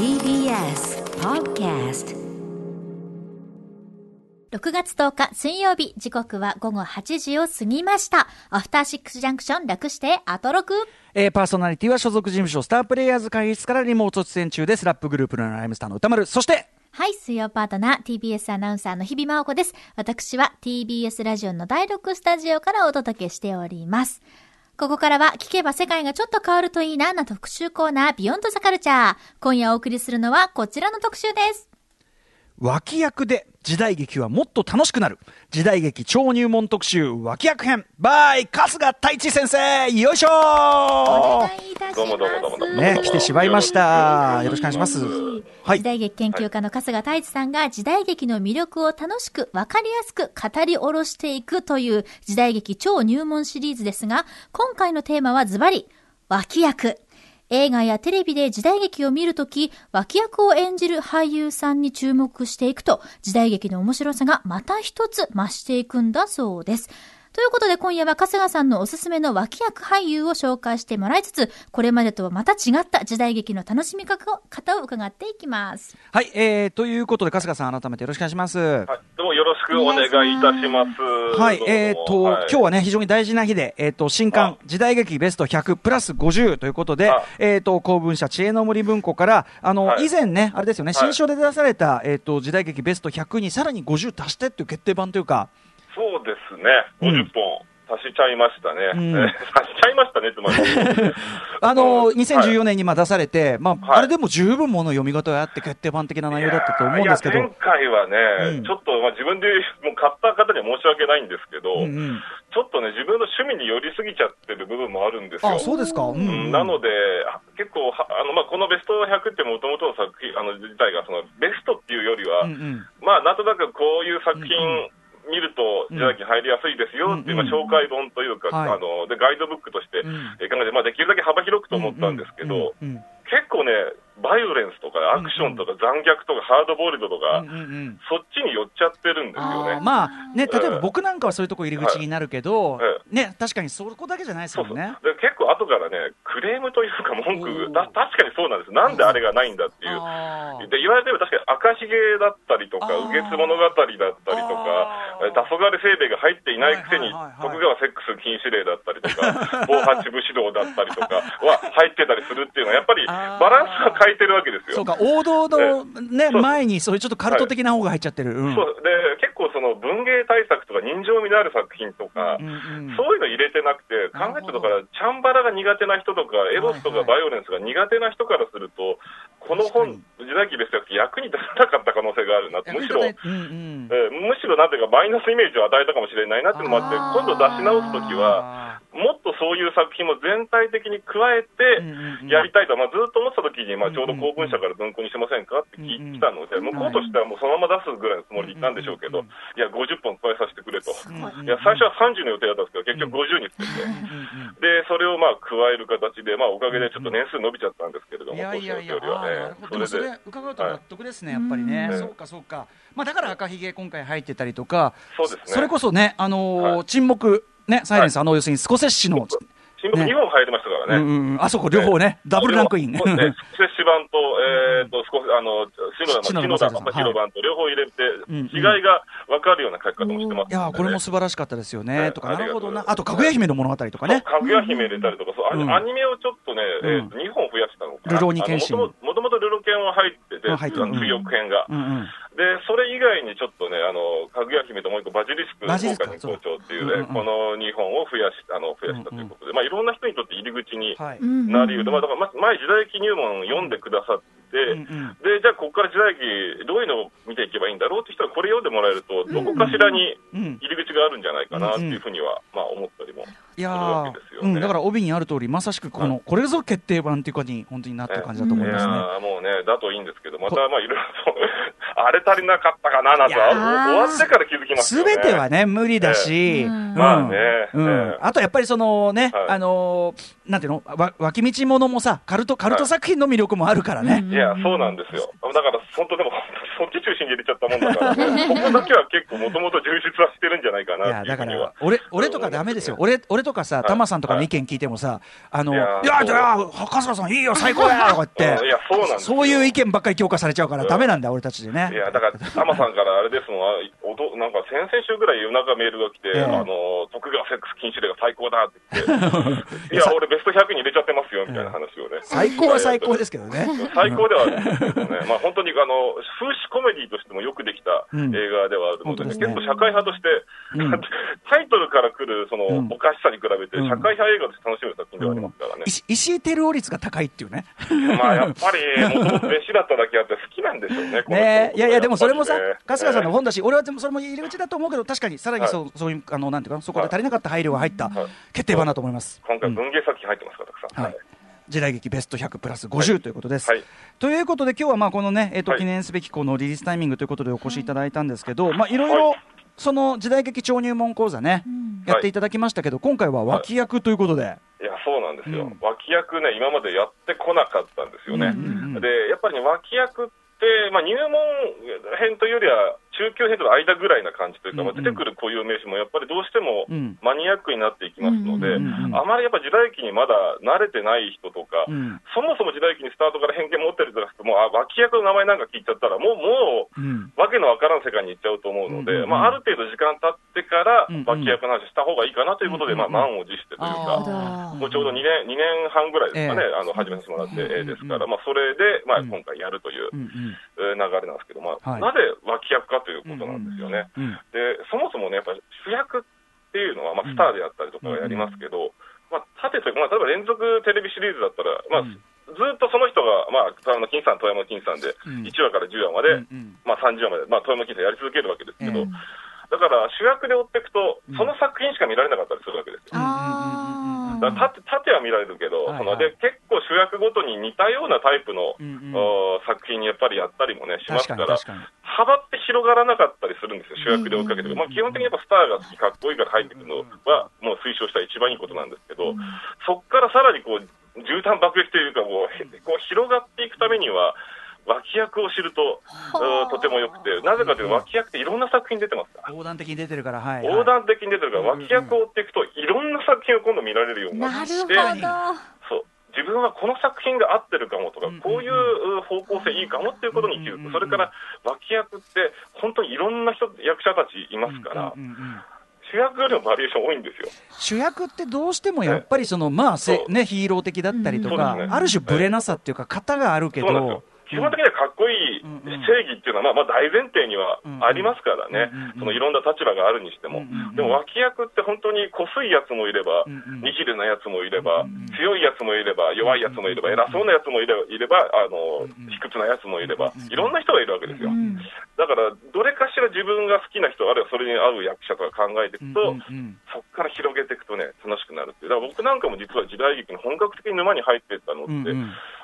TBS Podcast 6月10日水曜日、時刻は午後8時を過ぎました。アフターシックスジャンクション略してアトロク。えーパーソナリティは所属事務所スタープレイヤーズ会議室からリモート出演中です。ラップグループのライムスターの歌丸。そして、はい、水曜パートナー TBS アナウンサーの日々真央子です。私は TBS ラジオの第6スタジオからお届けしております。ここからは聞けば世界がちょっと変わるといいなな特集コーナービヨンドザカルチャー。今夜お送りするのはこちらの特集です。脇役で時代劇はもっと楽しくなる。時代劇超入門特集脇役編。バイ春日太一先生よいしょおー願いいたします。どうもどうもどうもどうもね、来てしまいました。よろしくお願いします。はい時。代劇研究家の春日太一さんが時代劇の魅力を楽しくわかりやすく語り下ろしていくという時代劇超入門シリーズですが、今回のテーマはズバリ、脇役。映画やテレビで時代劇を見るとき、脇役を演じる俳優さんに注目していくと、時代劇の面白さがまた一つ増していくんだそうです。ということで今夜は春日さんのおすすめの脇役俳優を紹介してもらいつつ、これまでとはまた違った時代劇の楽しみ方を方を伺っていきます。はい、えー、ということで、春日さん改めてよろしくお願いします。はい、どうもよろしくお願いいたします。はいえっ、と、はい今日はね、非常に大事な日で、えっ、と、新刊、時代劇ベスト100プラス50ということであ、えっ、と、公文社知恵の森文庫から、あの、はい以前ね、あれですよね、はい新書で出された、えっ、と、時代劇ベスト100にさらに50足してっていう決定版というか、そうですね、うん。50本足しちゃいましたね。うん。え ー足しちゃいましたね、つまり。あの、うん2014年にまあ出されて、まあ、はい。あれでも十分もの読み方があって決定版的な内容だったと思うんですけど、前回はね、うん。ちょっと、まあ、自分でもう買った方には申し訳ないんですけど、うんうん。ちょっとね、自分の趣味に寄りすぎちゃってる部分もあるんですよ。あ、そうですか。うんうん。なので、あ結構はあの、まあ、このベスト100ってもともとの作品あの自体がそのベストっていうよりは、うんうん。まあ、なんとなくこういう作品うん見ると、うん。時代劇入りやすいですよっていう、うんまあ、紹介本というか、はい。あのでガイドブックとしてうん。えー考えて、まあ、できるだけ幅広くと思ったんですけど、結構ね、バイオレンスとかアクションとか残虐とかハードボイルドとか、うんうんうん。そっちに寄っちゃってるんですよね。あーまあね、例え。ばええ僕なんかはそういうとこ入り口になるけど、えね、確かにそこだけじゃないですそうそう。もんね。で結構後からね、クレームというか文お句ー。だ、確かにそうなんです、なんであれがないんだっていう、で言われてみれば確かに赤ひげだったりとか、あー。右月物語だったりとか黄昏清兵衛が入っていないくせに、はいはいはいはい。徳川セックス禁止令だったりとか、暴発武士道だったりとかは入ってたりするっていうのは、やっぱりバランスが欠いてるわけですよ。そうか、王道のね、前にそういうちょっとカルト的な方が入っちゃってる。うん。そう。で結構その文芸対策とか人情味のある作品とか、うんうんそういうの入れてなくて、考えてだから、チャンバラが苦手な人とか、エロスとかバイオレンスが苦手な人からすると、この本、時代劇ベスト100役に立たなかった可能性があるなと、むしろ、えうんうん。ーむしろなんていうか、マイナスイメージを与えたかもしれないなっていうのもあって、今度出し直すときは、あもっとそういう作品も全体的に加えーてやりたいと、まあ、ずっと思ってたときに、まあ、ちょうど公文社から文庫にしてませんかって聞いたので、向こうとしてはもうそのまま出すぐらいのつもりで言ったんでしょうけどいや、50本加えさせてくれと。い。や最初は30の予定だったんですけど、結局50にって。言って。で、それをまあ加える形で、まあ、おかげでちょっと年数伸びちゃったんですけれども、いやいやいや、当初の予定よりは。あーなるほど。でもそれ伺うと納得ですね、やっぱりね、はい。そうかそうか、まあ、だから赤ひげ、今回入ってたりとか、そうですね。それこそね、あの沈黙、ね、サイレンス、あの要するにスコセッシの、新聞2本入りましたからね。うんうんうん、あそこ、両方ね、ダブルランクイン。そうですね、接種版と、えー、と、少し、あの、篠篠田正也さん田正宏版と両方入れて、違いが分かるような書き方もしてますいやーこれもす素晴らしかったですよね、ねとか、なるほどな、あと、かぐや姫の物語とかね、かぐや姫入れたりとか、そうアニうん。アニメをちょっとね、えーとう2本増やしたのかな。ルローニケンシンもともとルロケンは入ってて、うん入ってるあの追憶編が。うん。うん、で、それ以外にちょっとね、あの、かぐや姫ともう一個バジリスクバジリスク効果に好調っていうね、そう。うんうんこの2本を増やし、あの、増やしたということで、まあいろんな人にとって入り口にはい、うん。なり得る。まあだから、ま前時代劇入門読んでくださって、うんうん。で、じゃあここから時代劇どういうのを見ていけばいいんだろうって人はこれ読んでもらえると、どこかしらにうん入り口があるんじゃないかなっていうふうには、まあ思ったりも。いやするわーけですよね。うん、だから帯にある通り、まさしくこの、これぞ決定版っていうかに、本当になった感じだと思いますね。もうね、だといいんですけど、またまあいろいろと、あれ足りなかったかななんて、終わってから気づきますよね。てはね、無理だし、うんうん。まあねうん。ええ。あとやっぱりそのね、はい。あのーなんていうの、わ脇道ものもさ、カルト、カルト作品の魅力もあるからね。いや、そうなんですよ。だから、本当でも、そっち中心に入れちゃったもんだから、ここだけは結構もともと充実はしてるんじゃないかいや、ないだから。俺、俺とかダメですよ。俺、俺とかさ、いタマさんとかの意見聞いてもさ、あの、い。いや、やじゃあ、春日さんいいよ、最高だよ とか言って。うんい、や、そうなんそういう意見ばっかり強化されちゃうからうんダメなんだよ、俺たちでね。い。や、だから、タマさんからあれですもん、あおどなんか先々週ぐらい夜中メールが来て、ええ。あの、徳川セックス禁止令が最高だって言って、いいやや、俺ベスト100に入れちゃってますよ、みたいな話をね。最高は最高ですけどね。最高ではあるんですけどね、まあ本当にあの風刺コメディとしてもよくできたうん。映画ではあるので、ね。結構社会派として、うん。タイトルから来るそのうん。おかしさに比べて、うん。社会派映画として楽しめる作品ではありますからね。石石井照夫率が高いっていうね。まあやっぱり、もともと弟子だっただけあって好きなんでしょうね、ねいやいや、でもそれもさ春日さんの本だし、俺はでもそれも入り口だと思うけど、確かにさらにそう,、そういう、あの、なんていうかな、そこで足りなかった配慮が入ったはい決定版だと思います。今回うん文芸作品入ってますから、たくさん。はい。時代劇ベスト100プラス50ということです。はい。ということで、今日はまあこのね、えっとはい。記念すべきこのリリースタイミングということでお越しいただいたんですけど、まあいろいろはいその時代劇超入門講座ね、うんやっていただきましたけど、今回は脇役ということで、いや、そうなんですよ、うん。脇役ね、今までやってこなかったんですよね。で、やっぱりね、脇役って、まあ、入門編というよりは、中級編との間ぐらいな感じというか、まあ、出てくる固有名詞もやっぱりどうしてもうん。マニアックになっていきますので、あまりやっぱ時代劇にまだ慣れてない人とか、うん。そもそも時代劇にスタートから偏見持ってる人がもうあ脇役の名前なんか聞いちゃったら、もう、もう、うん。わけのわからん世界に行っちゃうと思うので、うんうんうん。まあ、ある程度時間経ってから脇役の話した方がいいかなということで、まあ、満を持してというあか。ーもうちょうど2年 ,2 年半ぐらいですかね、ええあの始めさせてもらって、ですから、まあ、それで、まあ、うん今回やるという流れなんですけど、まあはいなぜ脇役かということなんですよね。うんでそもそもね、やっぱり主役っていうのは、まあ、スターであったりとかがやりますけど、まあ、縦というか、まあ、例えば連続テレビシリーズだったら、まあうんずっとその人が、まあ、富山の金さん、富山の金さんで、うん1話から10話まで、まあ、30話まで、まあ、富山の金さんやり続けるわけですけど、ええだから主役で追っていくとうん、その作品しか見られなかったりするわけですよ。だから縦縦は見られるけど、はいはい。そので結構主役ごとに似たようなタイプの、うんうん。お作品にやっぱりやったりもね、します確か、からに確かに。幅って広がらなかったりするんですよ、主役で追いかけてる、まあ、基本的にやっぱスターが好き、かっこいいから入ってくるのは、もう推奨した一番いいことなんですけど、そこからさらにこう絨毯爆撃というかこう、へこう広がっていくためには、脇役を知ると、とてもよくて、なぜかというと、脇役っていろんな作品出てますから。横断的に出てるから、はい。横断的に出てるから、脇役を追っていくと、いろんな作品を今度見られるようになって、ど。そう。自分はこの作品が合ってるかもとかこういうう方向性いいかもっていうことに気づく、それから脇役って、本当にいろんな人役者たちいますから主役よりもバリエーション多いんですよ。主役ってどうしてもやっぱりその、まあせね、ヒーロー的だったりとか、ある種ブレなさっていうか、型があるけど基本的にはかっこいい正義っていうのは、まあ、まあ大前提にはありますからね。そのいろんな立場があるにしても。でも脇役って本当にこすいやつもいればニヒルなやつもいれば強いやつもいれば、弱いやつもいれば、偉そうなやつもいれば、いればあの卑屈なやつもいればいろんな人がいるわけですよ。う。んだから、どれかしら自分が好きな人、あるいはそれに合う役者とか考えていくと、そこから広げていくとね、楽しくなるっていう。だから僕なんかも実は時代劇の本格的に沼に入っていったのって、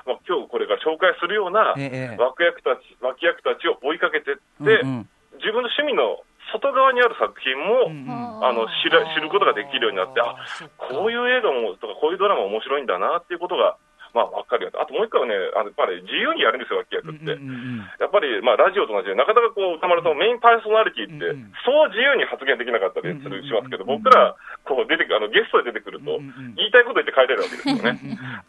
まあ、今日これから紹介するようなええ脇役たち、脇役たちを追いかけていって、うんうん。自分の趣味の外側にある作品も、うんうん。あの知ら知ることができるようになって、あこういういう映画もとか、こういうドラマ面白いんだなっていうことが、まあ、分かるようになってあともう一個はね、あのやっぱり自由にやるんですよ、脇役って。やっぱり、まあ、ラジオと同じで、なかなかこう、歌丸さんのメインパーソナリティってうんうん、そう自由に発言できなかったりするしますけど、うんうん僕ら、こう、出てくあの、ゲストで出てくると、言いたいこと言って帰れるわけですよね。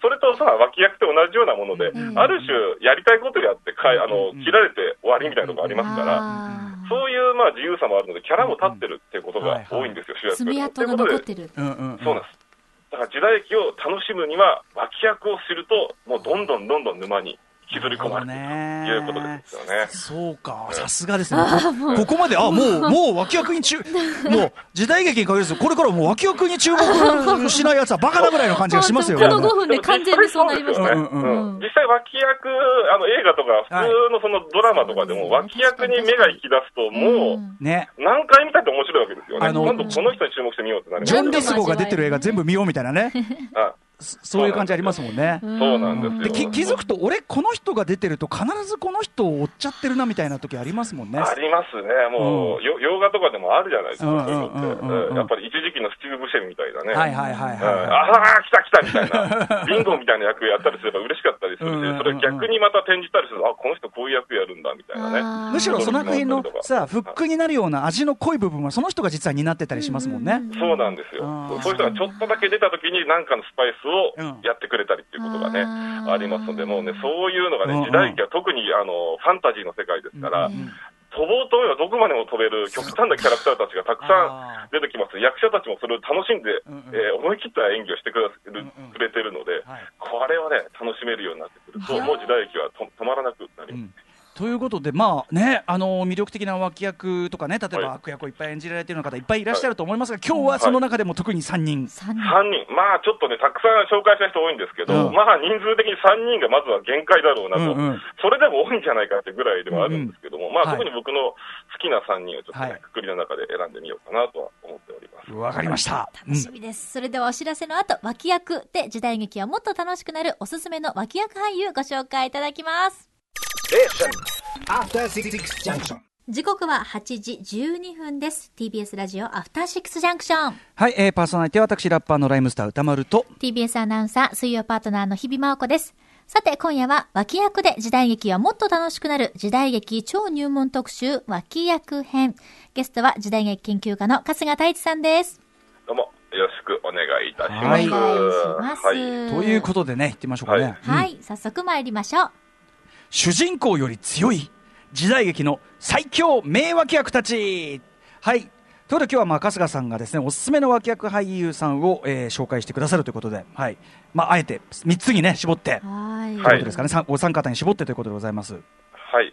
それとさ、脇役と同じようなもので、うんある種、やりたいことやってかい、あのうん、切られて終わりみたいなところありますから、そういう、まあ、自由さもあるので、キャラも立ってるっていうことが多いんですよ、主役爪痕が残ってる。うんうんそうなんです。だから時代劇を楽しむには、脇役をすると、もうどんどんどんどん沼に引きずり込まれていくということですよね。そうか、さすがですね。ここまで、あ、もう、もう脇役に注、もう、時代劇に限らず、これからもう脇役に注目しないやつはバカだぐらいの感じがしますよね。この5分で完全にそうなりました。実際そうですよねうんうん実際脇役、あの映画とか、普通のそのドラマとかでも、はい脇役に目が行き出すと、もう、んね。何回見たって面白いわけですよね。あの今度この人に注目してみようってなりますジョン・ディスゴーが出てる映画全部見ようみたいなね。あそそういう感じありますもんね。そうなんですよ。でき気づくと、俺、この人が出てると、必ずこの人を追っちゃってるなみたいな時ありますもんね。ありますね。もう、よ洋画とかでもあるじゃないですか、やっぱり一時期のスティーブ・ブシェルみたいなね。はいはいはいうんはい。ああ、来た来たみたいな、ビンゴみたいな役やったりすれば嬉しかったりするしそれ逆にまた転じたりすると、あこの人こういう役やるんだみたいなね。むしろその作品のさ、フックになるような味の濃い部分は、その人が実は担ってたりしますもんね。そうなんですよ。そういう人がちょっとだけ出たときに、なんかのスパイスをやってくれたりっていうことがね、うん。ありますので、もうね、そういうのがね、時代劇は特にあのファンタジーの世界ですから、飛ぼうと思えばどこまでも飛べる極端なキャラクターたちがたくさん出てきます。役者たちもそれを楽しんで、うんうん。えー思い切った演技をしてくれるうんうん。くれてるので、はい。これはね、楽しめるようになってくる。と、もう時代劇はと止まらなくなります。うんということで、まあね、あの魅力的な脇役とかね、例えばはい悪役をいっぱい演じられている方、いっぱいいらっしゃると思いますが、今日はその中でも特に3人。三人。3人、まあちょっとね、たくさん紹介した人多いんですけど、うんまあ人数的に3人がまずは限界だろうなと、うんうんそれでも多いんじゃないかってぐらいではあるんですけども、まあはい特に僕の好きな3人をちょっとね、はいくくりの中で選んでみようかなとは思っております。わかりました。楽しみです。それではお知らせの後、脇役で時代劇はもっと楽しくなるおすすめの脇役俳優ご紹介いただきます。時刻は8時12分です。TBS ラジオアフターシックスジャンクション。はい、えー、パーソナリティは私、ラッパーのライムスター歌丸と、TBS アナウンサー、水曜パートナーの日々真央子です。さて、今夜は脇役で時代劇はもっと楽しくなる時代劇超入門特集脇役編。ゲストは時代劇研究家の春日太一さんです。どうも、よろしくお願いいたします。はいお願いします。はいということでね、行ってみましょうかね。はいうんはい、早速参りましょう。主人公より強い時代劇の最強名脇役たち。はい。ということで今日はまあ春日さんがですねおすすめの脇役俳優さんを、えー紹介してくださるということで、はい。まあ、あえて3つにね絞って、はい。ということですかね、さんお三方に絞ってということでございます、はい。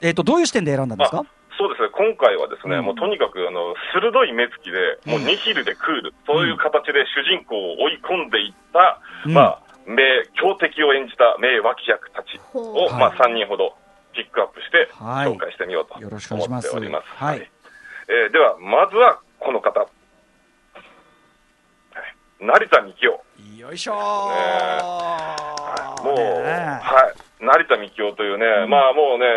えー、とどういう視点で選んだんですか？あそうですね、今回はですね、うん。もうとにかくあの鋭い目つきで、もうニヒルでクール、そういう形で主人公を追い込んでいった、うん。まあ、名、強敵を演じた名脇役たちを、まあ、はい。3人ほどピックアップしてはい。紹介してみようとよろしくお願いします。思っております。はい。えーでは、まずはこの方。はい。成田幹夫。よいしょー、もう、ねはい。成田幹夫というね、まあもうね、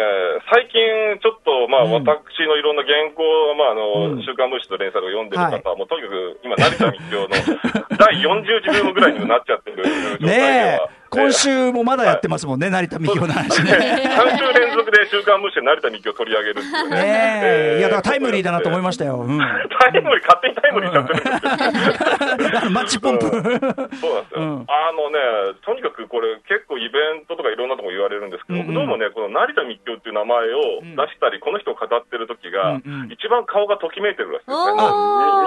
最近ちょっと、まあうん。私のいろんな原稿を、まああの、うん。週刊文春の連載を読んでる方は、はい。もうとにかく今、成田幹夫の第40次分ぐらいにもなっちゃってる状態で ねえ。は。今週もまだやってますもんね、成田美紀夫の話ね。3週連続で週刊文春成田幹夫を取り上げるっていうね。いや、だからタイムリーだなと思いまししたよ。うん。タイムリー、勝手にタイムリーになってるんですよ。マッチポンプ。そうなんですよ、うんあのね、とにかくこれ、結構イベントとかいろんなとこ言われるんですけど、どうもね、この成田幹夫っていう名前を出したり、この人を語ってる時が、一番顔がときめいてるらしいですね。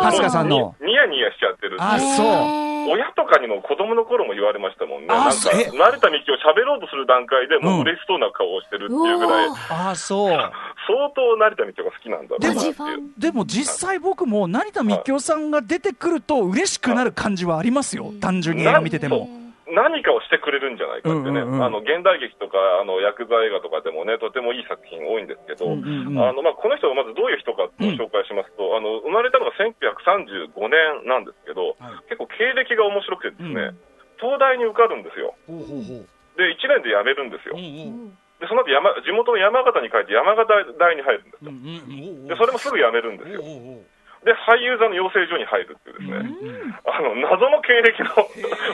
春日さんのにニヤニヤしちゃってるあそう親とかにも子供の頃も言われましたもんね。あなんか、そうえ成田幹夫喋ろうとする段階でもう嬉しそうな顔をしてるっていうぐらい、うおーああ、そう。相当成田幹夫が好きなんだろうなでも実際僕も成田幹夫さんが出てくると嬉しくなる感じはありますよ。単純に映画見てても。何かをしてくれるんじゃないかってね、うんうんうん。あの現代劇とかあのヤクザ映画とかでもね、とてもいい作品多いんですけど、うんうんうん。あのまあ、この人がまずどういう人かっていうのを紹介しますと、あの生まれたのが1935年なんですけど、はい。結構経歴が面白くてですね、うん。東大に受かるんですよ。ほうほうほう。で、1年で辞めるんですよ。うんうんで、その後山地元の山形に帰って山形大に入るんですよ。うんうんで、それもすぐ辞めるんですよ。で、俳優座の養成所に入るっていうですね、うん。あの謎の経歴の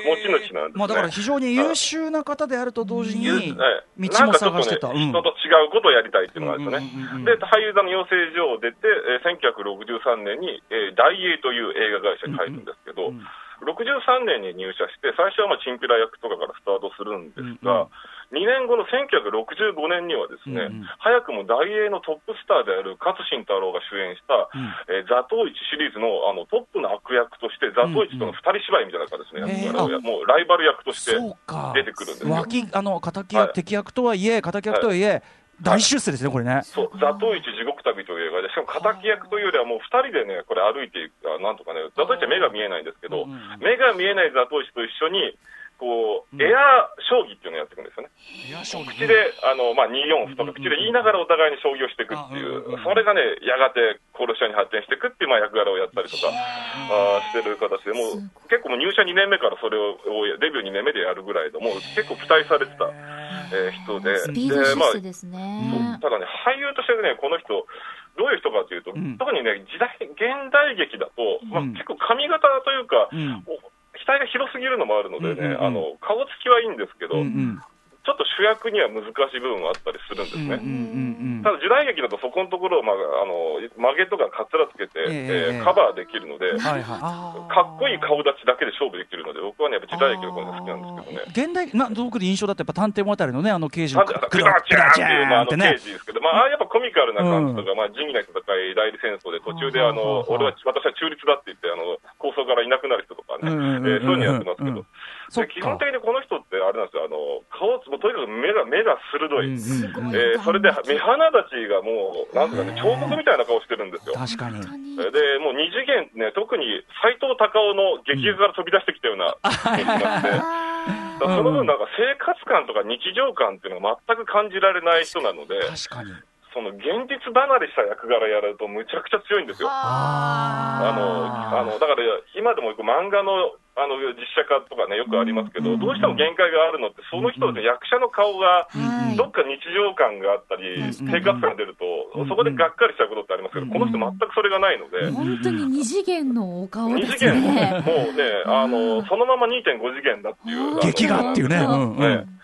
持ち主なんですね。まあだから非常に優秀な方であると同時にええ。道も探してた。なんかちょっとね、人と違うことをやりたいっていうのがあるんですよね。うんうんうんうんで、俳優座の養成所を出て、えー1963年に、えー大英という映画会社に入るんですけど、うん63年に入社して、最初はまあチンピラ役とかからスタートするんですが、2年後の1965年にはですね、うんうん。早くも大英のトップスターである勝新太郎が主演した、えー座頭市シリーズのあのトップの悪役として、座頭市との二人芝居みたいな形の役柄をや、もうライバル役として出てくるんですよ。脇あの敵役はい。敵役とはいえ敵役とはいえ大出世ですねこれね。そう、座頭市地獄旅という映画で、しかも敵役というよりはもう二人でね、これ歩いていくか、なんとかね、座頭市は目が見えないんですけど、うんうん目が見えない座頭市と一緒に、こう、うん。エア将棋っていうのをやっていくんですよね。口で、あの、まあ、2四歩とか口で言いながらお互いに将棋をしていくっていうそれがね、やがて殺し屋に発展していくっていう、まあ、役柄をやったりとかあーしてる形で、もう結構もう入社2年目からそれを、デビュー2年目でやるぐらいの、もう結構期待されてた、えー人で、でまあ。ただね、俳優としてね、この人、どういう人かというと、ん。特にね、時代、現代劇だと、まあうん。結構髪型というか、うんお額が広すぎるのもあるのでね、うんうんうんあの顔つきはいいんですけど、うんうんちょっと主役には難しい部分があったりするんですね。うんうんうんただ時代劇だとそこのところを、まあ、あの曲げとかかつらつけて、えええーカバーできるので、はいはい。かっこいい顔立ちだけで勝負できるので、僕はね、やっぱ時代劇の方が好きなんですけどね。現代、まあ、僕で印象だとやっぱ探偵物語のね、あの刑事の。あクダクダチャーンっていう、まあ、あの刑。事ですけど、まあ、やっぱコミカルな感じとか、まあ、仁義なき戦い、代理戦争で途中で、あの、俺は、私は中立だって言って、あの、構想からいなくなる人とかね、うん。うん。うん。うん。えーそういうのやってますけうん。ど、そっかで基本的にこの人ってあれなんですよ、あの、顔、もうとにかく目が、目が鋭い。うんうんうん。えーそれで目鼻立ちがもう、なんですかね、彫刻みたいな顔してるんですよ。確かに。で、もう二次元ね、特に斎藤隆夫の劇画から飛び出してきたような気がして、その分、なんか生活感とか日常感っていうのが全く感じられない人なので、確かに。その現実離れした役柄やると、むちゃくちゃ強いんですよ。あの、あの、だから、今でも漫画の、あの、実写化とかね、よくありますけど、どうしても限界があるのって、その人の役者の顔が、はいどっか日常感があったり、生活感が出ると、そこでがっかりしちゃうことってありますけど、この人全くそれがないので、本当に二次元のお顔二です次元もね。もうね、あの、そのまま2.5次元だっていう。あの劇画っていうね。うんうねん。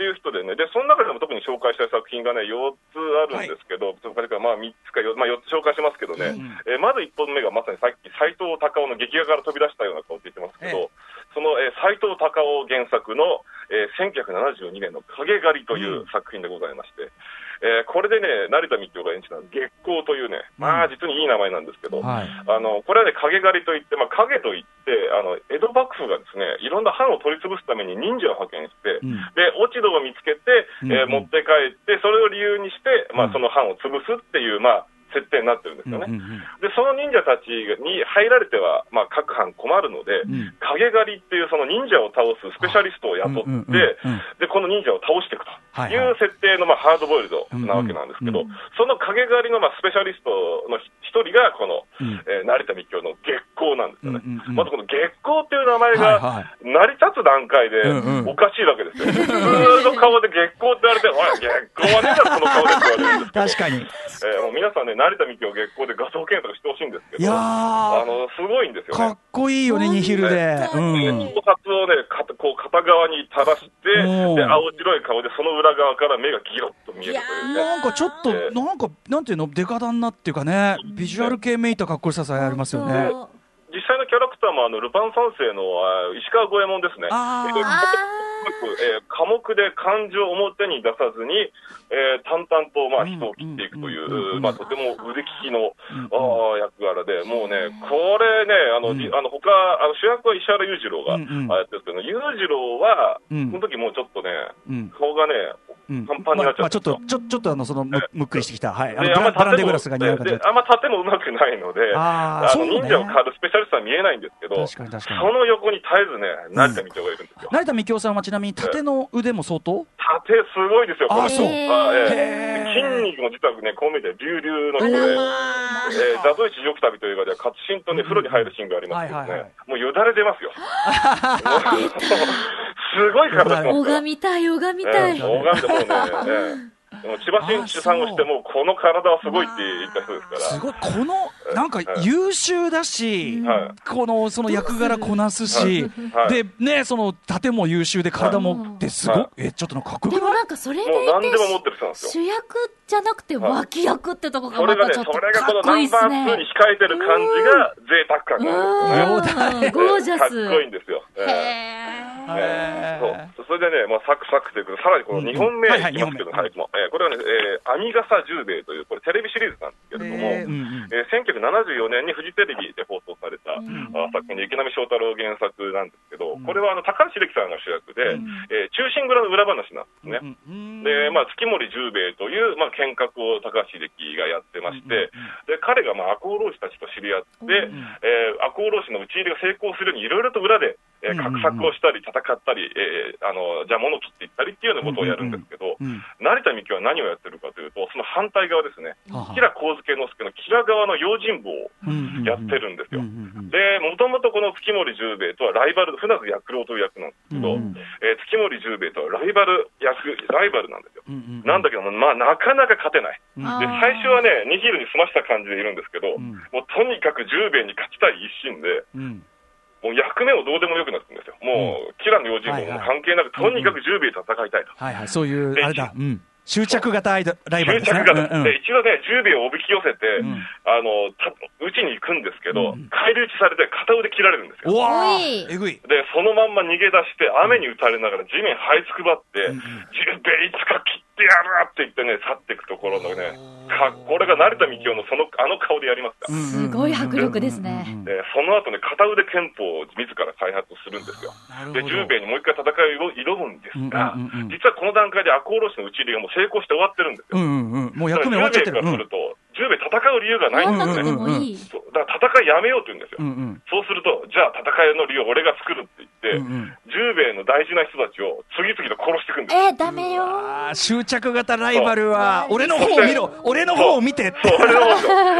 っていう人でね、で、その中でも特に紹介したい作品がね、4つあるんですけど、それからまあ3つか4、まあ、4つ紹介しますけどね、えーまず1本目がまさにさっき斎藤隆夫の劇画から飛び出したような顔って言ってますけど、その、えー斎藤隆夫原作の、えー1972年の影狩りという作品でございまして、えーこれでね、成田美京が演じた月光というね、まあ実にいい名前なんですけど、はい。あのこれはね、影狩りといって、まあ、影といってあの、江戸幕府がですねいろんな藩を取り潰すために忍者を派遣して、うん。で落ち度を見つけて、うんえー持って帰って、それを理由にして、まうん。あ、その藩を潰すっていう、まあ、設定になってるんですよね。うんうんうんで、その忍者たちに入られては、まあ、各藩困るので、ん影狩りっていうその忍者を倒すスペシャリストを雇って、うんうんうんうんで、この忍者を倒していくとはいう設定の、まあ、ハードボイルドなわけなんですけど、うんうんその影狩りの、まあ、スペシャリストの一人が、この、うんえー成田美京の月光なんですよね。うんうんうんまずこの月光っていう名前が成り立つ段階でうんうんおかしいわけですよ。普通の顔で月光って言われて、おい、月光はねえだろ、その顔でって言われるんですけど。確かに。えーもう皆さんね、成田美京月光で画像検索してほしいんですけど、いやー、あの、すごいんですよねかっ。こいいよね、ニヒルで。うん。頭髪をね、かこう片側に垂らして、で、青白い顔で、その裏側から目がギロッと見えるというね。なんかちょっと、えーなんか、なんていうの、デカダンなっていうかね、ビジュアル系めいたかっこよささえありますよね。実際のキャラクターも、あの、ルパン三世のあ石川五右衛門ですね。あーえーえー寡黙で感情を表に出さずに、えー淡々と、まあ、人を切っていくというまあ、とても腕利きの、うんあー役柄で、もうね、これね、あの、うん。じあの他あの主役は石原裕次郎が、うんうん。あやってるんですけど、裕次郎は、うん。その時もうちょっとね、うん。顔がね、うん。パンパンになっちゃまあ、ってちょっと、ちょ、ちょっとあの、その、むむっくりしてきた。はい。あの、でブランデグラスが似合うで。形。あんま縦もうまくないので、あーそうね。の忍者を狩るスペシャリストは見えないんですけど、確かに確かに。その横に絶えずね、成田美京がいるん。ですよ。成田幹夫さんはちなみに縦の腕も相当？縦すごいですよ、この人。あそう。あへーええ。筋肉も実はね、こう見て隆々の人で、えー、ザトイチジョク旅という映画では、活心とね、風呂に入るシーンがありますけどはいはいはね、もうよだれ出ますよ。すごい体してますから。拝みたい、拝みたい。ええ拝んでもうね、ええでも千葉真一さんをしても、この体はすごいって言った人ですから。すごい、この、なんか優秀だし、はい。この、その役柄こなすし、はい。で、ね、その、盾も優秀で体も、ってすごはい。え、ちょっとなんかかっこよくない？でもなんかそれでもう何いでも持っててる人なんですよ。主役じゃなくて脇役ってとこがそれがね、またちょっとそれがこのかっこいいっナンバー2すねに。控えてる感じが贅沢感なんですゴージャス。かっこいいんですよ。そう。それでね、まあ、サクサクということで、さらにこの2本目いはいいきますけど、はいもこれはね、えー、編み笠十兵衛という、これテレビシリーズなんですけれども、えー。うんうん。えー1974年にフジテレビで放送された、ん。あ作品で池波正太郎原作なんですけど、これはあの高橋英樹さんが主役で、えー中心蔵の裏話なんですね。うんで、まあ、月森十兵衛という、まあ、剣客を高橋英樹がやってまして、で、彼が、まあ、赤穂浪士たちと知り合って、えー赤穂浪士の討ち入りが成功するように、いろいろと裏で、えーうんうんうん。画策をしたり、戦ったり、えーあのじゃあ物を切っていったりっていうようなことをやるんですけど、うん成田美紀は何をやってるかというと、その反対側ですね、はは吉良上野介の吉良側の用心棒をやってるんですよ。で、もともとこの月森十兵衛とはライバル、船津薬郎という役なんですけど、うんうんえー月森十兵衛とはライバル役、ライバルなんですよ。うんうんなんだけども、まあ、なかなか勝てない。で、最初はね、ニヒルに済ました感じでいるんですけど、んもうとにかく十兵衛に勝ちたい一心で、うんもう役目をどうでもよくなってるんですよ。もう、キラの用心棒も関係なく、とにかく十兵衛と戦いたいと。はいはい、そういう、であれだ、うん。執着型アイドライバル執ですね。着型、うんうんで、一度ね、十兵衛をおびき寄せて、んあの、た打ちに行くんですけど、うん返り討ちされて片腕切られるんですよ。うわえぐい。で、そのまんま逃げ出して、雨に打たれながら地面這いつくばって、うんうん十兵衛いつか切ってやるって言ってね、去っていくところのね、かこれが成田幹雄のその、あの顔でやりますから。すごい迫力ですね。でその後ね、片腕憲法を自ら開発するんですよ。で、十兵衛にもう一回戦いを挑むんですが、うんうんうんうん実はこの段階で赤穂浪士の打ち入れがもう成功して終わってるんですよ。うんうんうん。もうだか役目終わらっちゃってる。十兵衛からすると、十兵衛戦う理由がないんですよね。いい。そうだから戦いやめようって言うんですよ。うんうんそうすると、じゃあ戦いの理由を俺が作るって言って、うんうん十兵衛の大事な人たちを次々と殺していくんですよ。えー、ダメよ。執着型ライバルは、俺の方を見ろ俺の方を見てって。そう、俺の方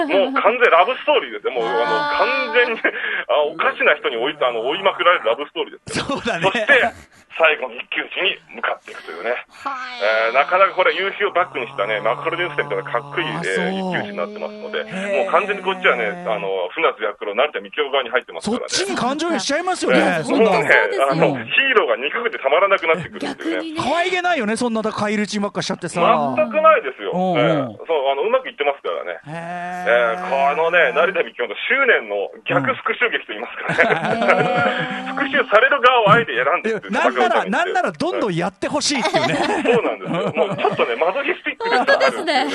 もう完全ラブストーリーですよ。もう、あの、完全に、あおかしな人に追い、あの、追いまくられるラブストーリーですよ。そうだねそ。して、最後の一騎打ちに向かっていくというね。はい。えーなかなかこれ、夕日をバックにしたね、マクロデンステみたいなかっこいい、えあー一騎打ちになってますので、もう完全にこっちはね、あの、船津役郎、成田幹夫側に入ってますそっからね。ちに感情移入しちゃいますよえね。ーそんなもうね、あの、ヒーローが憎くてたまらなくなってくるっていうね。逆にね。可愛げないよね、そんな返り討ちばっかしちゃってさ。全くないですよ。おうおうえーそう、あの、うまくいってますからね。へえー、このね、成田り幹夫の執念の逆復讐劇と言いますかね。復讐される側をあえて選んでっていうら、なんならどんどん。んやってほしいっていうね。そうなんですよ。もうちょっとね、マゾヒスティックであるんですよね。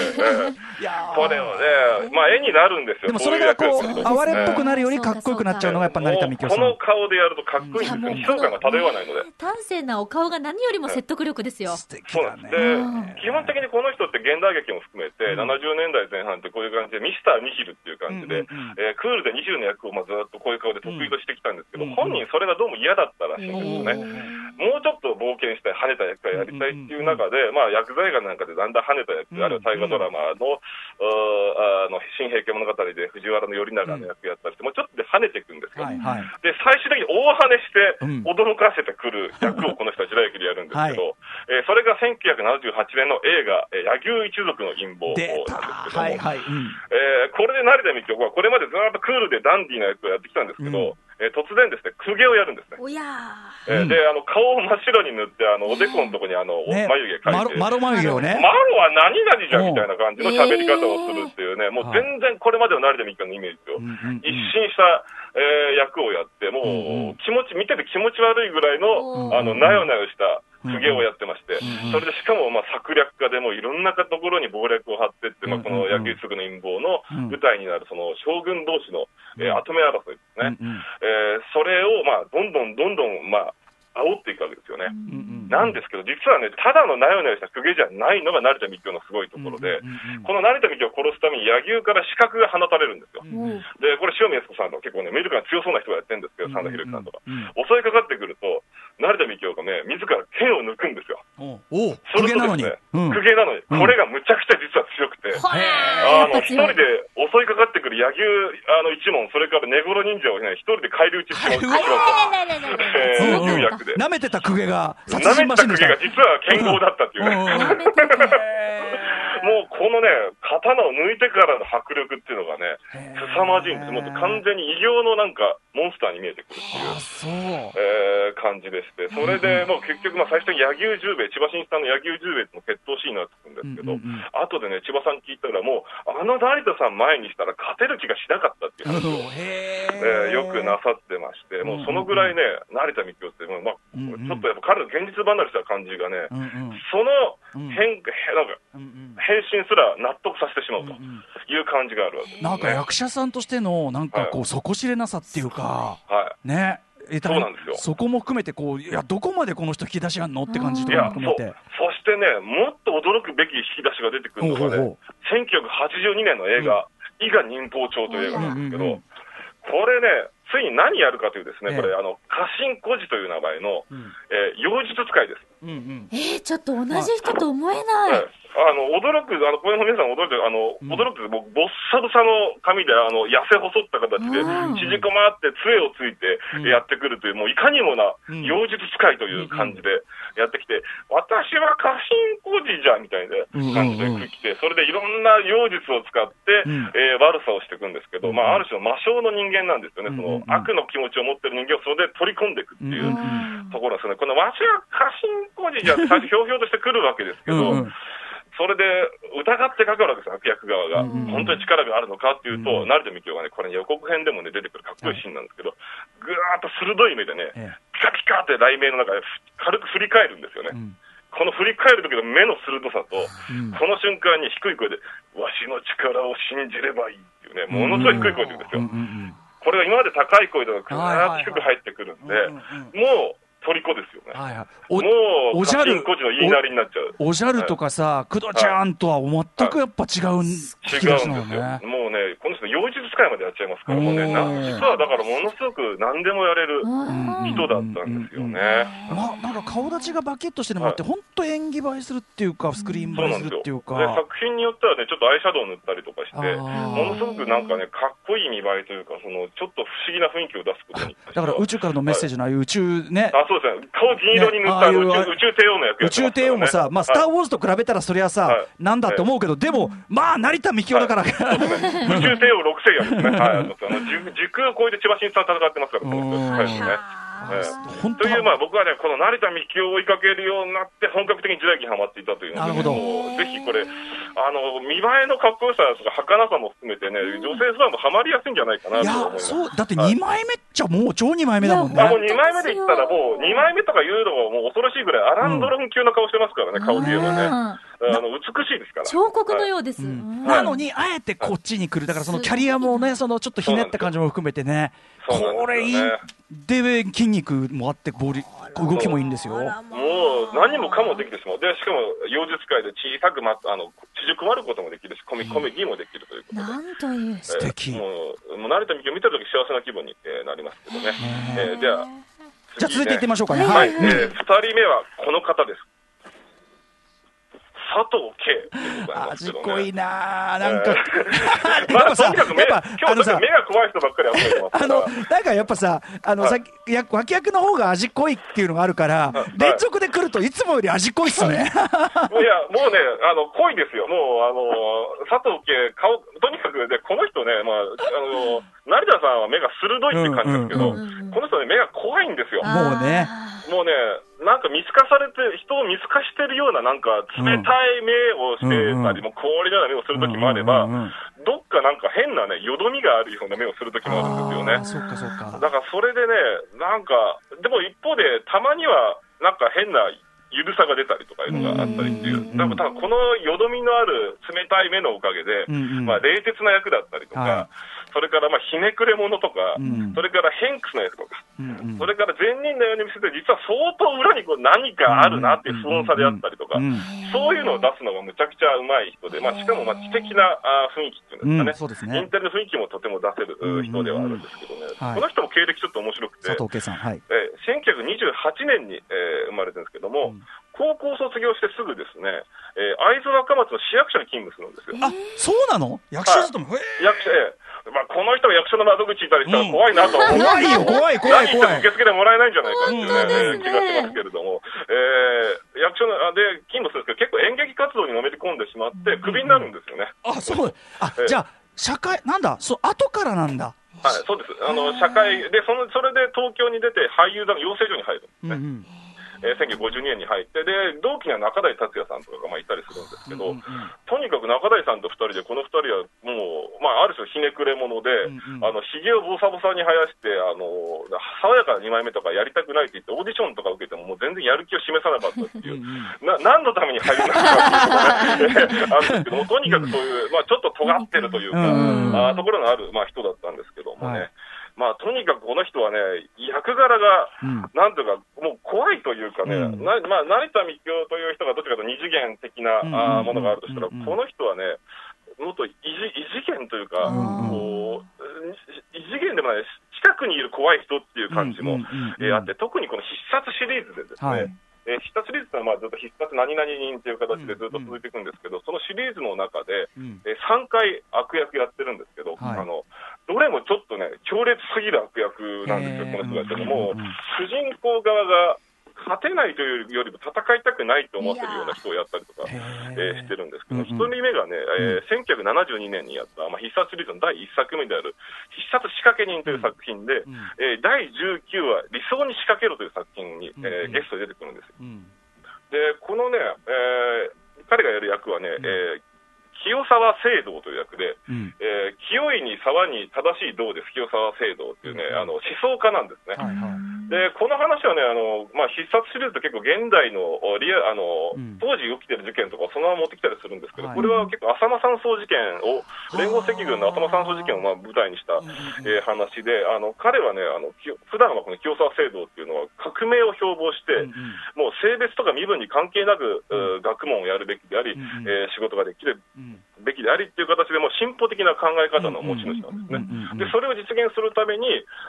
えいやーこれはね、まあ絵になるんですよ。でもそれがこう、哀れっぽくねなるよりかっこよくなっちゃうのがやっぱ成田美京さん。この顔でやるとかっこいいんですよ。悲壮感が漂わないので。端正なお顔が何よりも説得力ですよ。素敵だそうなんです。ね。で、基本的にこの人って現代劇も含めて、うん70年代前半ってこういう感じで、ミスター・ニヒルっていう感じで、クールで20の役をまあずっとこういう顔で得意としてきたんですけど、うん本人それがどうも嫌だったらしいんですよね。もうちょっと冒険したい、跳ねた役がやりたいっていう中で、まあ、薬剤画なんかでだんだん跳ねた役、うんあるいは大河ドラマの、あの新平家物語で藤原頼長の役やったりして、もうちょっとで跳ねていくんですよ。はいはい。で、最終的に大跳ねしてうん、驚かせてくる役をこの人は時代劇でやるんですけど、えーそれが1978年の映画、えー柳生一族の陰謀なんです。けども、はいはい。うんえーこれで成田美京はこれまでずっとクールでダンディーな役をやってきたんですけど、うんえー突然ですね、公家をやるんですね。おやうんえーで、あの、顔を真っ白に塗って、あの、おでこのとこにあの、ね。眉毛描いて。マロマロ眉毛をね。マロは何々じゃんみたいな感じの喋り方をするっていうね、もうはい全然これまでの成田美香のイメージを。一新した、えー役をやって、もう気持ち、見てて気持ち悪いぐらいの、うん。あの、なよなよした公家をやってましてそれでしかも、まあ、策略家でもいろんなところに謀略を張ってって、まあ、この野球すぐの陰謀のうん。舞台になる、その将軍同士の、えーうん跡目争いですね。えーそれを、まあ、どんどんどんどん、まあ、煽っていくわけですよね。なんですけど、実はね、ただのなよなよした公家じゃないのが成田美京のすごいところで、この成田美京を殺すために柳生から刺客が放たれるんですよ。で、これ塩見悦子さんとか結構ね、見るから強そうな人がやってるんですけど、真田広之さんとか。うん襲いかかってくると、成田美京がね、自ら剣を抜くんですよ。おう。おう。それ公家なのに。とですね、うん。公家なのに、うん。これがむちゃくちゃ実は強くて、はあの、一人で襲いかかってくる柳生あの一門、それから根頃忍者をね、一人で返り討ちしてしまう。うえーんうんいう。役で。舐めてた公家が殺舐めた公家が実は剣豪だったっていうね。もうこのね、刀を抜いてからの迫力っていうのがね、凄まじいんです。もう完全に異形のなんかモンスターに見えてくるっていうえー感じでして、それでもう結局、まあ、最初に柳生十兵衛、千葉真一さんの柳生十兵衛との決闘シーンになってくるんですけど、うんうんうん。後でね、千葉さん聞いたら、もう、あの成田さん前にしたら勝てる気がしなかったっていう話を、へえーよくなさってまして、もうそのぐらいね、成田美京って、まあ、ちょっとやっぱ彼の現実離れした感じがね、うんうん。そのうん。変、へなんかうんうん変身すら納得させてしまうという感じがあるわけ。です、ね。なんか役者さんとしてのなんかこう底知れなさっていうかはい。ね。えそうなんですよ。そこも含めてこういやどこまでこの人引き出しあんのって感じとかも含めて。そしてね、もっと驚くべき引き出しが出てくるのがね、ほうほう。ほ1982年の映画、伊賀忍法帳という映画なんですけど、うん。うんうんこれね、つついに何やるかというですね、ええ。これ、あの、家臣孤児という名前の、うん。えー妖術使いです。うんうん。えー、ちょっと同じ人と思えはない。い。あの、驚く、あの、これの皆さん驚いて、あの、うん。驚く、もう、ぼっさぼさの髪で、あの、痩せ細った形で、うん。縮こまって杖をついてうん。やってくるという、もういかにもなうん。妖術使いという感じでやってきて、私は家臣孤児じゃ、みたいな感じで来て、それでいろんな妖術を使って、うん。えー悪さをしていくんですけど、うん。まあ、ある種の魔性の人間なんですよね。そうん。の、悪の気持ちを持ってる人間をそれで取り込んでいくっていう。うん。ところですね。このわしは家臣孤児じゃ、最 初ひょうひょうとしてくるわけですけど、それで疑ってかかるわけですよ、悪役側が。本当に力があるのかっていうと、うん成田美京がね、これ、ね、予告編でもね、出てくるかっこいいシーンなんですけど、ぐーっと鋭い目でね、えピカピカって雷鳴の中で軽く振り返るんですよね。えうん。この振り返る時の目の鋭さと、うん。この瞬間に低い声で、わしの力を信じればいいっていうね、ものすごい低い声で言うんですよ。これが今まで高い声でぐはいはいはいーっと低く入ってくるんで、もう虜ですよね。はいはいおもう、おじゃる家臣孤児の言いなりになっちゃう。おじゃるとかさ、工藤ちゃんとは全くやっぱ違うん違うんですよ。ね。もうね、この人、妖術使いまでやっちゃいますから、もうね、実はだからものすごく何でもやれるうん人だったんですよね。まあ、なんか顔立ちがバキッとしてるのもあって、本当演技映えするっていうか、スクリーン映えす。るっていうか。で、作品によってはね、ちょっとアイシャドウ塗ったりとかして、ものすごくなんかね、かっこいい見栄えというか、その、ちょっと不思議な雰囲気を出すことに。だから宇宙からのメッセージのああいう宇宙ね、あ、そうですね。顔銀色に塗ったねああいう宙宇宙帝王の役や宇宙帝王もさ、まあ、スター・はいウォーズと比べたらそりゃさ、はいなんだって思うけど、でも、まあ、成田幹雄だから、宇宙帝王6世やですね。はい。あの時時空を超えて千葉真一さん戦ってますから。はいですね。ええ本当という、まあ、僕はね、この成田幹雄を追いかけるようになって、本格的に時代劇にハマっていたというので、なるほどぜひこれ、あの、見栄えのかっこよさとか、儚さも含めてね、女性ファンもハマりやすいんじゃないかないと思いやま、す。そう、だって2枚目っちゃもう超2枚目だもんね。あもう2枚目で言ったら、もう2枚目とか言うのももう恐ろしいぐらい、アランドロン級の顔してますからね、顔っていうのはね。うんあの美しいですから。彫刻のようです。うんうんなのに、あえてこっちに来る。だからそのキャリアもね、そのちょっとひねった感じも含めてね。これいい。で、筋肉もあって、ボリ、動きもいいんですよ。もう何もかもできてしまう。で、しかも、妖術界で小さくま、あの、縮こまることもできるし、コミコメディもできるということで。なんという。素敵えーもう、もう成田美紀を見てるとき幸せな気分に、えーなりますけどね。えーでは、じゃあ続いていってみましょうかね。は、はいい。えー二人目はこの方です。佐藤圭。味濃いなぁ。なんか、まあ、とにかく目、やっぱ今日あのさ特に目が怖い人ばっかり集めてますから。あの、なんかやっぱさ、あの、はいさっき、や脇役の方が味濃いっていうのがあるから、い連続で来るといつもより味濃いっすね。いや、もうね、あの、濃いですよ。もう、あの、佐藤家、顔、とにかくね、この人ね、まあ、あの、成田さんは目が鋭いって感じですけど、この人ね、目が怖いんですよ。もうねもうね、なんか見透かされて、人を見透かしてるような、なんか冷たい目をしてたり、もう氷のような目をするときもあれば、どっかなんか変なね、よどみがあるような目をするときもあるんですよね。あー。そっかそっか。だからそれでね、なんか、でも一方で、たまには、なんか変なゆるさが出たりとかいうのがあったりっていう。うん、多分多分このよどみのある冷たい目のおかげで、まあ、冷徹な役だったりとか、はそれからまあひねくれ者とか、うん。それから偏屈な役とか、うんうん。それから善人のように見せて、実は相当裏にこう何かあるなっていう不穏さであったりとか、うん。そういうのを出すのがむちゃくちゃうまい人で、まあ、しかもまあ知的なあー雰囲気っていうんですかね、うんそうですね。インテリの雰囲気もとても出せるう人ではあるんですけどね、はい。この人も経歴ちょっと面白くて、佐藤圭さん。はい。えー1928年に、えー生まれてるんですけども、うん。高校卒業してすぐですね、えー会津若松の市役所に勤務するんですよ。あ、そうなの？役者勤め。へ役所、えーまあ、この人が役所の窓口にいたりしたらうん怖いなと思う、え怖いよ、怖い、怖い、何言っても怖い受。付でもらえないんじゃないかっていう、ねね気がしますけれども、えー役所のあで勤務するんですけど、結構演劇活動にのめり込んでしまって、クビになるんですよね。あ、そう。あえ、えじゃあ、社会、なんだ、そう、後からなんだ。はい、そうです。あの、社会で、その、それで東京に出て俳優団の養成所に入るんですね。うんうん。えー1952年に入って、で、同期には中台達也さんとかがまあいたりするんですけど、うんうんとにかく中台さんと二人で、この二人はひねくれ者で、んうん。あの、髭をボサボサに生やして、あの、爽やかな二枚目とかやりたくないって言って、オーディションとか受けても、もう全然やる気を示さなかったっていう。な何のために俳優になったかっていうのがね、あるんですけども、とにかくそういう、まあ、ちょっと尖ってるというか、うんあーところのある、まあ、人だったんですけどもね、はい。まあ、とにかくこの人はね、役柄が、うん。なんというか、もう怖いというかね、うん。なまあ、成田幹雄という人がどっちかというと二次元的な、うんあーものがあるとしたら、うん。この人はね、もっと異次異次元というか、うんこう異次元でもない、近くにいる怖い人っていう感じも、あって、特にこの必殺シリーズでですね、はい。えー必殺シリーズはまあずっと必殺何々人っていう形でずっと続いていくんですけど、そのシリーズの中で、うん。えー3回悪役やってるんですけど、はい。あのどれもちょっとね、強烈すぎる悪役なんですよ、この人たちも主人公側が勝てないというよりも戦いたくないと思ってるような人をやったりとか。へえーしてるんですけど、うん一、人目がね、えー1972年にやった、まあ、必殺シリーズの第1作目である、必殺仕掛け人という作品で、うん。えー第19話、理想に仕掛けろという作品に、うん。えーゲストで出てくるんですよ。うん。で、このね、えー彼がやる役はね、ん。えー清沢聖堂という役で、うん。えー清いに沢に正しい道です、清沢聖堂っていうね、うん。あの思想家なんですね。はいはい。で、この話はね、あのまあ、必殺シリーズって結構現代のおリアあの、うん。当時起きてる事件とかをそのまま持ってきたりするんですけど、はい。これは結構浅間山荘事件を、連合赤軍の浅間山荘事件をまあ舞台にした、えー話で、あの彼はねあの、き普段はこの清沢聖堂っていうのは革命を標榜して、うんうん。もう性別とか身分に関係なく、う学問をやるべきであり、うんうん。えー仕事ができる。うんべきでありっていう形で、もう進歩的な考え方の持ち主なんですね。でそれを実現するために、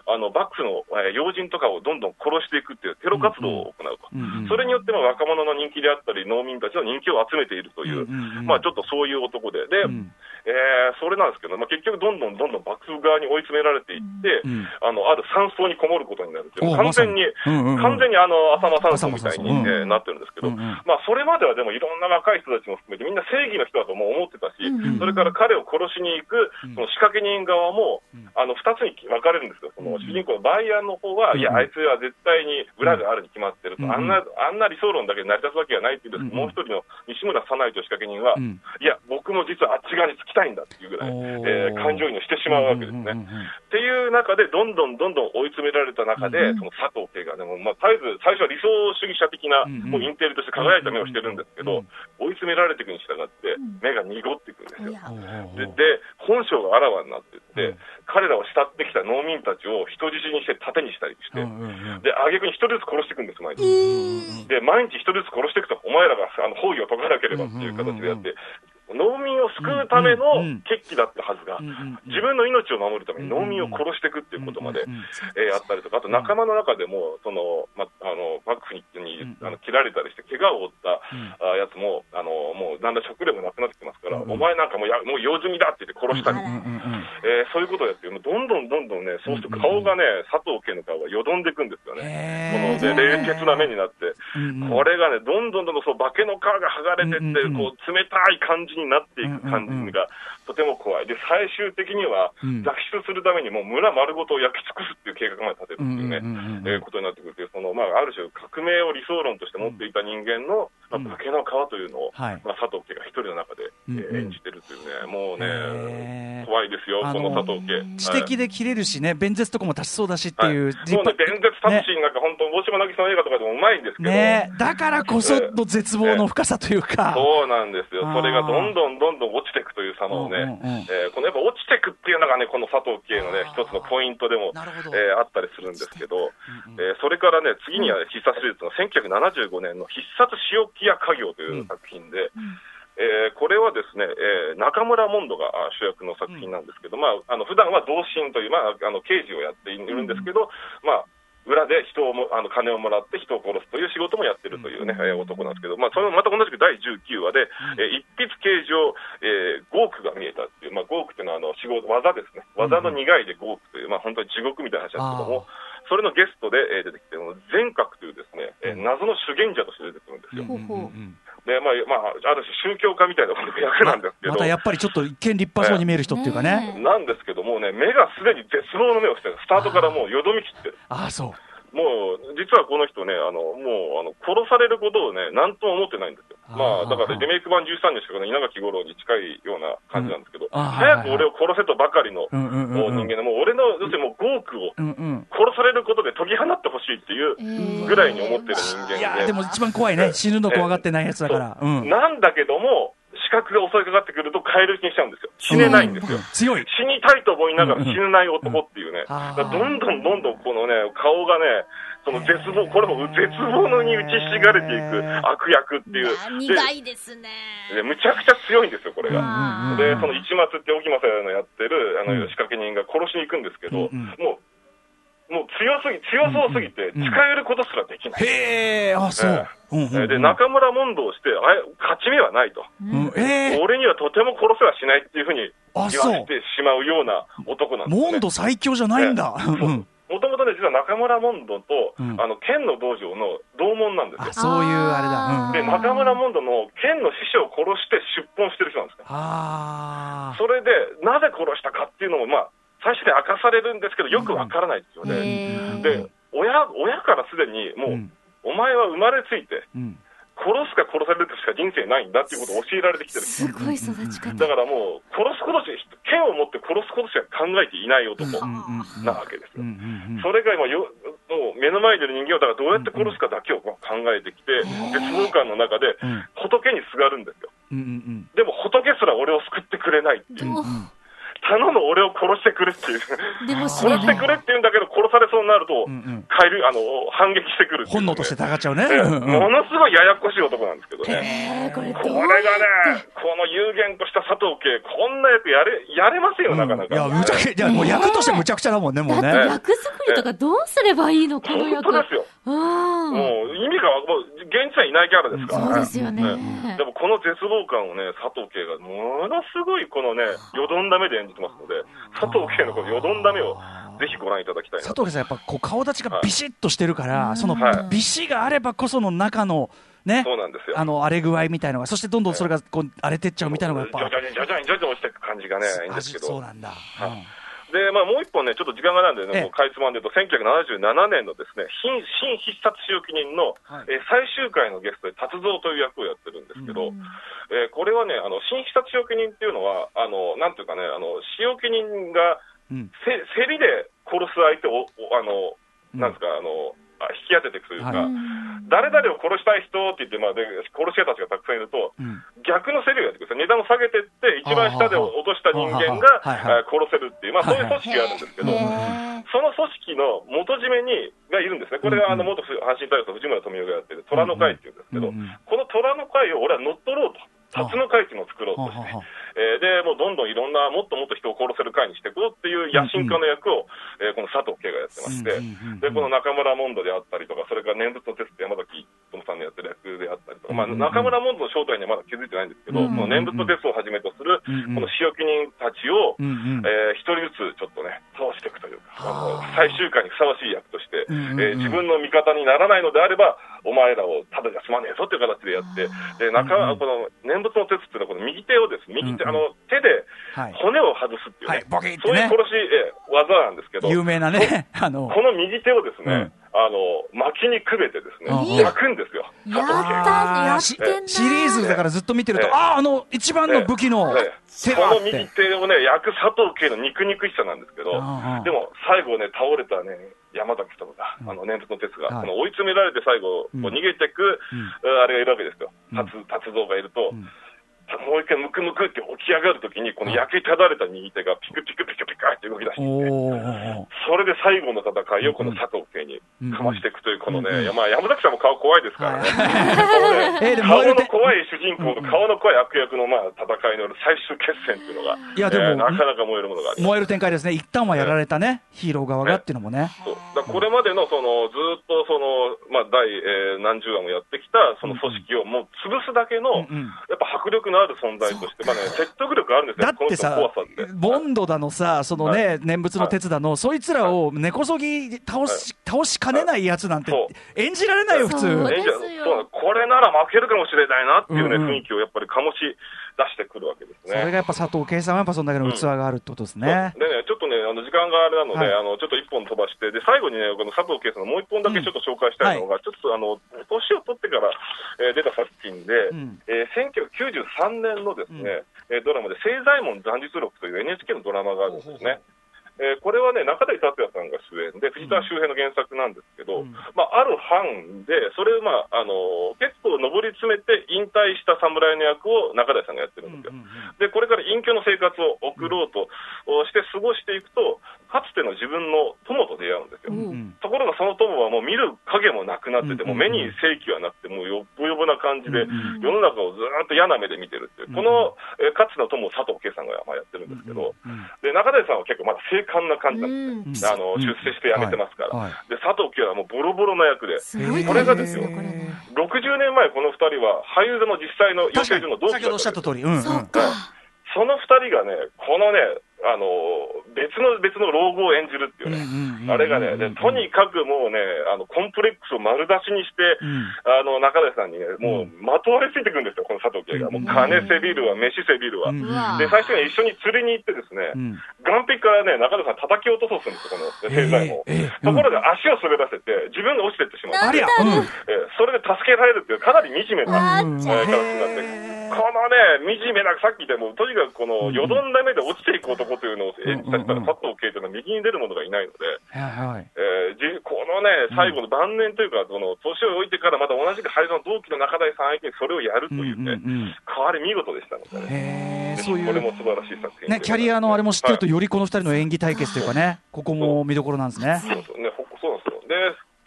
あの幕府の、えー要人とかをどんどん殺していくっていうテロ活動を行うと、うんうんそれによっても若者の人気であったり、農民たちの人気を集めているという、うんうんうんまあ、ちょっとそういう男で、で、うんえーそれなんですけど、まあ、結局、どんどんどんどん幕府側に追い詰められていって、うん。あのある山荘にこもることになるっていう、完全に、まさに。うんうんうん。完全にあの浅間山荘みたいに、浅間山荘うんえーなってるんですけど、うんうん。まあ、それまではでもいろんな若い人たちも含めて、みんな正義の人だとも思ってたし、うんうん。それから彼を殺しに行くうん。その仕掛け人側も、うん。あの2つに分かれるんですよ、そのうん。主人公のバイアンの方は、うん。いや、あいつは絶対に裏があるに決まってると、うん。あんなあんな理想論だけで成り立つわけがないっていうんですけど、うん。もう一人の西村早苗という仕掛け人は、うん。いや、僕も実はあっち側につきたいんだっていうぐらい、えー感情移入してしまうわけですね。っていう中で、どんどんどんどん追い詰められた中で、うんその佐藤家がね、もうまあ、絶えず最初は理想主義者的な、もうインテリとして輝いた目をしてるんですけど、うん追い詰められていくに従ってん、目が濁っていくんですよ。でで、本性があらわになっていって、うん。彼らを慕ってきた農民たちを人質にして盾にしたりして、で、挙句に一人ずつ殺していくんです、毎日。うんで、毎日一人ずつ殺していくと、お前らがあの包囲を解かなければっていう形でやって、農民を救うための決起だったはずが自分の命を守るために農民を殺していくっていうことまでえーやったりとか、あと仲間の中でも、そのまあの幕府にあの切られたりして、怪我を負ったうん。あやつも、あのもうだんだん食料もなくなってきますから、うん。お前なんかもうやもう用済みだって言って殺したり、えーそういうことをやって、もうどんどんどんどんね、そうすると顔がね、佐藤家の顔がよどんでいくんですよね。この冷血な目になって、これがね、どんどんどんどんそう化けの皮が剥がれてって、こう冷たい感じになっていく感じがとても怖い。で、最終的にはうん脱出するためにもう村丸ごとを焼き尽くすっていう計画まで立てるっていうね、ことになってくるという、その、まあ、ある種革命を理想論として持っていた人間の、うんまあ、化けの皮というのを、はい。まあ、佐藤家が一人の中で、演じてるというね、もうね、怖いですよ、こあのの佐藤家。知的で切れるしね、弁舌とかも立ちそうだしってはい。いう、もうね、伝説タクシーなんか本当、大島渚の映画とかでもうまいんですけど、ね。だからこその絶望の深さというか、そうなんですよ。それがどんどんどんどん落ちていくという様をね、えーこのやっぱ落ちていくっていうのがね、この佐藤家のね、一つのポイントでも、えーあったりするんですけど、えーそれからね、次には必殺手術の1975年の必殺塩木屋家業という作品で、えーこれはですね、えー中村モンドがあ主役の作品なんですけど、まあ、あの普段は同心という、まあ、あの刑事をやっているんですけど、まあ、裏で人をもあの金をもらって人を殺すという仕事もやってるというね、えー男なんですけど、まあ、それもまた同じく第19話で、えー一筆刑事を、えー、ゴークが見えたっていう、まあ、ゴークっていうのはあの仕事、技ですね。技の苦いでゴークという、まあ、本当に地獄みたいな話なんですけども、それのゲストで、えー出てきて、全角というですね、えー謎の修験者として出てくるんですよ。ほうほうで、まあ、まあ、ある種宗教家みたいな役なんですけど、またやっぱりちょっと一見立派そうに見える人っていうかね、ねなんですけどもうね、目がすでに絶望の目をしてる。スタートからもうよどみきってる。ああ、そう。もう、実はこの人ね、あの、もう、あの、殺されることをね、なんとも思ってないんですよ。まあ、だからリメイク版13年しかね、稲垣吾郎に近いような感じなんですけど、早く俺を殺せとばかりの、人間で、もう俺の、要するにもう5億を。殺されることで解き放ってほしいっていうぐらいに思ってる人間で。いやでも一番怖いね、死ぬの怖がってないやつだから。うん。なんだけども、視覚が襲いかかってくると変える気にしちゃうんですよ。死ねないんですよ。強い。死にたいと思いながら死ねない男っていうね、うどんどんどんどんこのね、顔がね、その絶望、これも絶望のに打ちひしがれていく悪役っていう、苦いですね。ででむちゃくちゃ強いんですよ、これが。で、その一松って沖正のやってるあのうん。仕掛け人が殺しに行くんですけど、うんうん。もうもう強すぎ、強そうすぎて、近寄ることすらできない。へえ、あ、そう。で、中村問答をして、あれ勝ち目はないと。俺にはとても殺せはしないっていうふうにあ言わせてしまうような男なんですね。モンド最強じゃないんだ。うんもともとね、実は中村モンドと、うんあの、剣の道場の同門なんですあ、よ。そういうあれだ。で、うん中村モンドの剣の師匠を殺して出奔してる人なんですね。ああ。それで、なぜ殺したかっていうのも、まあ、最初に明かされるんですけど、よくわからないですよね。で、親、親からすでに、もう、うんお前は生まれついて、うん。殺すか殺されるかしか人生ないんだっていうことを教えられてきてる。すごい育ち方。だからもう、殺すことし、剣を持って殺すことしか考えていない男なわけですよ。それが今よ、もう目の前にいる人間を、だからどうやって殺すかだけを考えてきて、絶望感の中でうん仏にすがるんですよ。でも仏すら俺を救ってくれないっていう。頼む俺を殺してくれっていう。殺。してくれって言うんだけど、殺されそうになると、うんうん帰る、あの、反撃してくるってね本能としてたがっちゃうね。ええうんうんものすごいややこしい男なんですけどね。えー、これどこうれがね、この有言とした佐藤家、こんな役やれ、やれますよ、なかなか。いや、むちゃくちゃ、もう役としてむちゃくちゃだもんね、もうだね。役作りとかどうすればいいのこの役。本当ですよ。うん。もう意味が、もう現地はいないキャラですからね。そうですよね。でもこの絶望感をね、佐藤圭がものすごいこのね、よどんだ目で演じてますので、佐藤圭のこのよどんだ目をぜひご覧いただきたい。佐藤さん、やっぱこう顔立ちがビシッとしてるから、はいそのはい。ビシがあればこその中の、ね、そうなんですよ。あの荒れ具合みたいのが、そしてどんどんそれがこう荒れてっちゃうみたいなのが、やっぱ。徐々に徐々に徐々に落ちていく感じがね、いいんですけど。そうなんだ。で、まあもう一本ね、ちょっと時間がなんでね、ええ。もうかいつまんで言うと、1977年のですね、新新必殺仕置人の、はい。えー最終回のゲストで達蔵という役をやってるんですけど、えーこれはね、あの、新必殺仕置人っていうのは、あの、なんていうかね、あの、仕置人がうん。せ競りで殺す相手を、おあの、うん。なんですか、あの、あ引き当てていくというか、はい。誰々を殺したい人って言って、まあ、で殺し屋たちがたくさんいると、うん。逆の競りをやってくる。んですよ。値段を下げていって、一番下で落とした人間が殺せるっていう、まあ、そういう組織があるんですけど、その組織の元締めにがいるんですね。これがあの元阪神タイガースの藤村富美男がやってる虎の会っていうんですけど、うんうんこの虎の会を俺は乗っ取ろうと。辰の会っていうのを作ろうとして、えーで、もうどんどんいろんな、もっともっと人を殺せる会にしていこうっていう野心家の役を、えーこの佐藤圭がやってまして、うんうんうんうん。で、この中村モンドであったりとか、それから念仏のテスト山崎智さんのやってる役であったりとか、まあ、うんうん。うん中村モンドの正体にはまだ気づいてないんですけど、うんうんうんこの念仏のテストをはじめとする、うんうん。この仕置人たちを、うんうん。えー一人ずつちょっとね、倒していくというか、あ。のはあ最終回にふさわしい役として、うんうんうんえー自分の味方にならないのであれば、お前らをただじゃ済まねえぞという形でやって、で中うんうんこの念仏の鉄っていうのは、この右手をですね、右手、うんうんあの手ではい。骨を外すっていうね、はいボキッてそういうね殺し、えー技なんですけど、有名なね、あの、この右手をですね、うん。あの薪にくべてですね、うん焼くんですよ。やったやってんなシリーズだからずっと見てると、ええ。ああ、あの、一番の武器のね手がこの右て。手をね、焼く佐藤家の肉肉しさなんですけど、でも最後ね、倒れたね、山崎さんが、うん。あの、念仏の鉄が、追い詰められて最後、逃げていく、うん。あれがいるわけですよ。うん。達達蔵がいると、うんもう一回ムクムクって起き上がるときに、この焼きただれた右手がピクピクピクピクって動き出してそれで最後の戦いをこの佐藤家にかましていくという、このね、山崎さんも顔怖いですから。ね。顔の怖い主人公と顔の怖い悪役のまあ戦いの最終決戦っていうのが、いやでもえーなかなか燃えるものがあります。燃える展開ですね。一旦はやられたね、ヒーロー側がっていうのもね。これまでのそのずーっとその、まあ、第、えー何十話もやってきたその組織をもう潰すだけの、やっぱ迫力のある存在として、まあね、説得力あるんですよ、だってさって。ボンドだのさ、そのね、念仏の鉄だの、そいつらを根こそぎ倒し、倒しかねないやつなんて演じられないよ、普通。そうこれなら負けるかもしれないなっていうね、うんうん。雰囲気をやっぱり醸し出してくるわけですそれがね。やっぱ佐藤圭さんはやっぱそんだけの器があるってことですね。でね、ちょっとね、あの時間があれなので、はい。あのちょっと一本飛ばして、で最後にね、この佐藤圭さんのもう一本だけちょっと紹介したいのが、ちょっとあの年を取ってから、えー出た作品で、うん。えー1993年のですね、えードラマで、聖左衛門残日録という NHK のドラマがあるんですね。えーこれはね、中谷達也さんが主演で、藤田周平の原作なんですけど、うん。まあ、ある班で、それを、まああの結構上り詰めて引退した侍の役を中谷さんがやってるんですよ。で、これから隠居の生活を送ろうとして過ごしていくと、かつての自分の友と出会うんですよ。おううん。ところがその友はもう見る影もなくなってて、うんもう目に正気はなくて、もうよっぼよぼな感じで、うん世の中をずーっと嫌な目で見てるっていう、この、えーかつての友を佐藤圭さんがまあやってるんですけど、うんで中谷さんは結構まだ精悍な感じなんですね。うん。あの出世して辞めてますから、で佐藤圭はもうボロボロな役で、これがですよ。これね。60年前、この2人は俳優座の実際の養成所の同期先ほどおっしゃった通り、うんうん。そうか。その2人がね、このね、あの別の別の老後を演じるっていうね、あれがね、でとにかくもうね、あのコンプレックスを丸出しにして、うん。あの中谷さんにね、もうまとわれついてくるんですよ、この佐藤圭が。もう金せびるわ、飯せびるわ。で、最初に一緒に釣りに行ってですね、うん。岸壁からね、中田さん叩き落とそうとするんですよ、この兵隊も。ええええところで足を滑らせて、自分が落ちてってしまう。ありゃ、うん。えーそれで助けられるっていう、かなり惨めな、あえ形になって、このね、惨めな、さっきでも、とにかくこの、よどんだ目で落ちていく男というのを演じた人うんうんうん。は、佐藤圭というのは右に出る者がいないので、はいはい。えこのね、最後の晩年というか、その年を置いてからまた同じく俳優の同期の中谷さん相手にそれをやるというね、変わり見事でしたのでそういうこれも素晴らしい作品ねキャリアのあれも知ってるとはい。よりこの二人の演技対決というかねここも見どころなんですね。そうそう。ね、ほそうなんですよ。で、